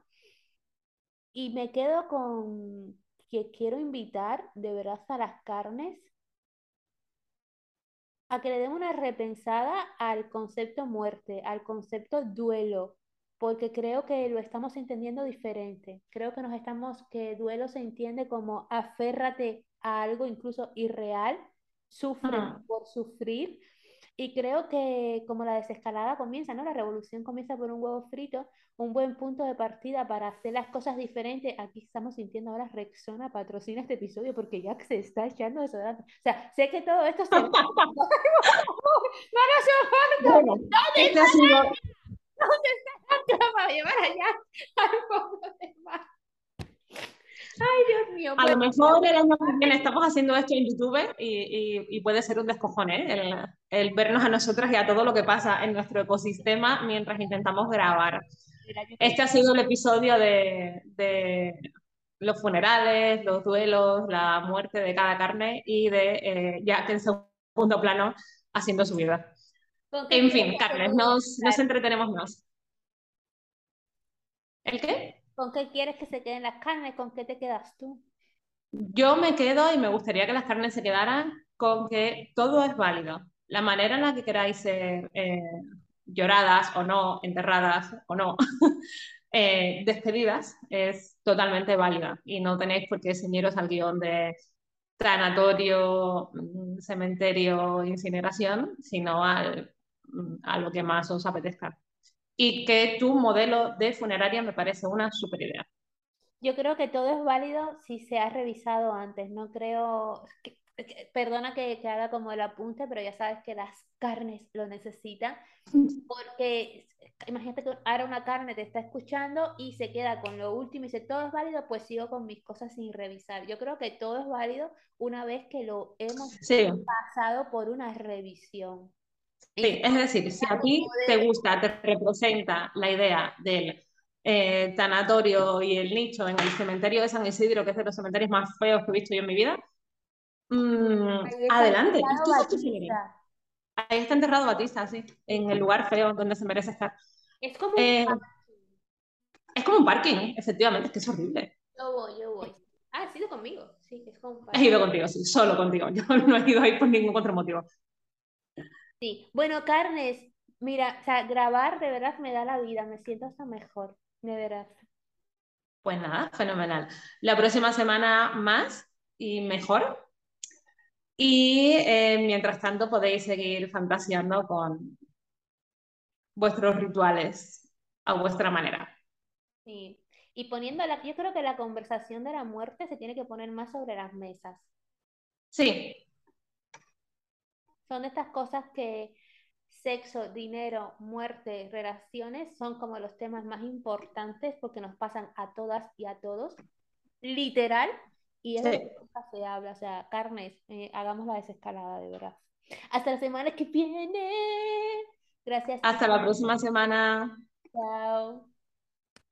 S2: Y me quedo con que quiero invitar de verdad a las carnes a que le den una repensada al concepto muerte, al concepto duelo, porque creo que lo estamos entendiendo diferente. Creo que nos estamos, que duelo se entiende como aférrate a algo incluso irreal, sufre
S1: Ah.
S2: por sufrir. Y creo que como la desescalada comienza, ¿no? La revolución comienza por un huevo frito, un buen punto de partida para hacer las cosas diferentes. Aquí estamos sintiendo ahora Rexona patrocina este episodio porque Jack se está echando desodorante. O sea, sé que todo esto se... ¡No lo soporto!
S1: Bueno, este ha sido,
S2: ¿Dónde está la cama llevar allá al fondo del mar? Ay, Dios mío.
S1: a lo mejor el año que viene estamos haciendo esto en YouTube y, y- y puede ser un descojone, ¿eh? el, el vernos a nosotras y a todo lo que pasa en nuestro ecosistema mientras intentamos grabar. Este ha sido el episodio de, de los funerales, los duelos, la muerte de cada carne y de eh, Jack en segundo plano haciendo su vida.
S2: ¿Con qué
S1: En fin,
S2: queden
S1: nos, nos entretenemos más. ¿El qué?
S2: ¿Con qué quieres que se queden las carnes? ¿Con qué te quedas tú?
S1: Yo me quedo y me gustaría que las carnes se quedaran con que todo es válido. La manera en la que queráis ser eh, lloradas o no, enterradas o no, eh, despedidas, es totalmente válida y no tenéis por qué ceñiros al guion de tanatorio, mm, cementerio, incineración, sino mm, a lo que más os apetezca. Y que tu modelo de funeraria me parece una super idea.
S2: Yo creo que todo es válido si se ha revisado antes. No creo, que- que- perdona que, que haga como el apunte, pero ya sabes que las carnes lo necesitan. Porque imagínate que ahora una carne te está escuchando y se queda con lo último y dice, todo es válido, pues sigo con mis cosas sin revisar. Yo creo que todo es válido una vez que lo hemos
S1: Sí.
S2: pasado por una revisión.
S1: Sí, es decir, si a ti te gusta, te representa la idea del eh, tanatorio y el nicho en el cementerio de San Isidro, que es de los cementerios más feos que he visto yo en mi vida, mm, adelante. Esto es. Ahí está enterrado Batista, sí, en el lugar feo donde se merece estar.
S2: Es como un
S1: Eh,
S2: parking.
S1: es como un parking, efectivamente, es que es horrible.
S2: Yo voy, yo voy. Ah, has ido conmigo. Sí, es como un
S1: He
S2: parking.
S1: ido contigo, sí, solo contigo. Yo no he ido ahí por ningún otro motivo.
S2: Sí, bueno, Carnes, mira, o sea, grabar de verdad me da la vida, me siento hasta mejor, de verdad.
S1: Pues nada, fenomenal. La próxima semana más y mejor. Y eh, mientras tanto podéis seguir fantaseando con vuestros rituales a vuestra manera.
S2: Sí. Y poniendo la, yo creo que la conversación de la muerte se tiene que poner más sobre las mesas.
S6: Sí,
S2: Son estas cosas que sexo, dinero, muerte, relaciones son como los temas más importantes porque nos pasan a todas y a todos, literal, y es de
S6: Sí.
S2: lo que se habla. O sea, carnes, eh, hagamos la desescalada, de verdad. Hasta la semana que viene. Gracias.
S6: hasta la próxima semana.
S2: Chao.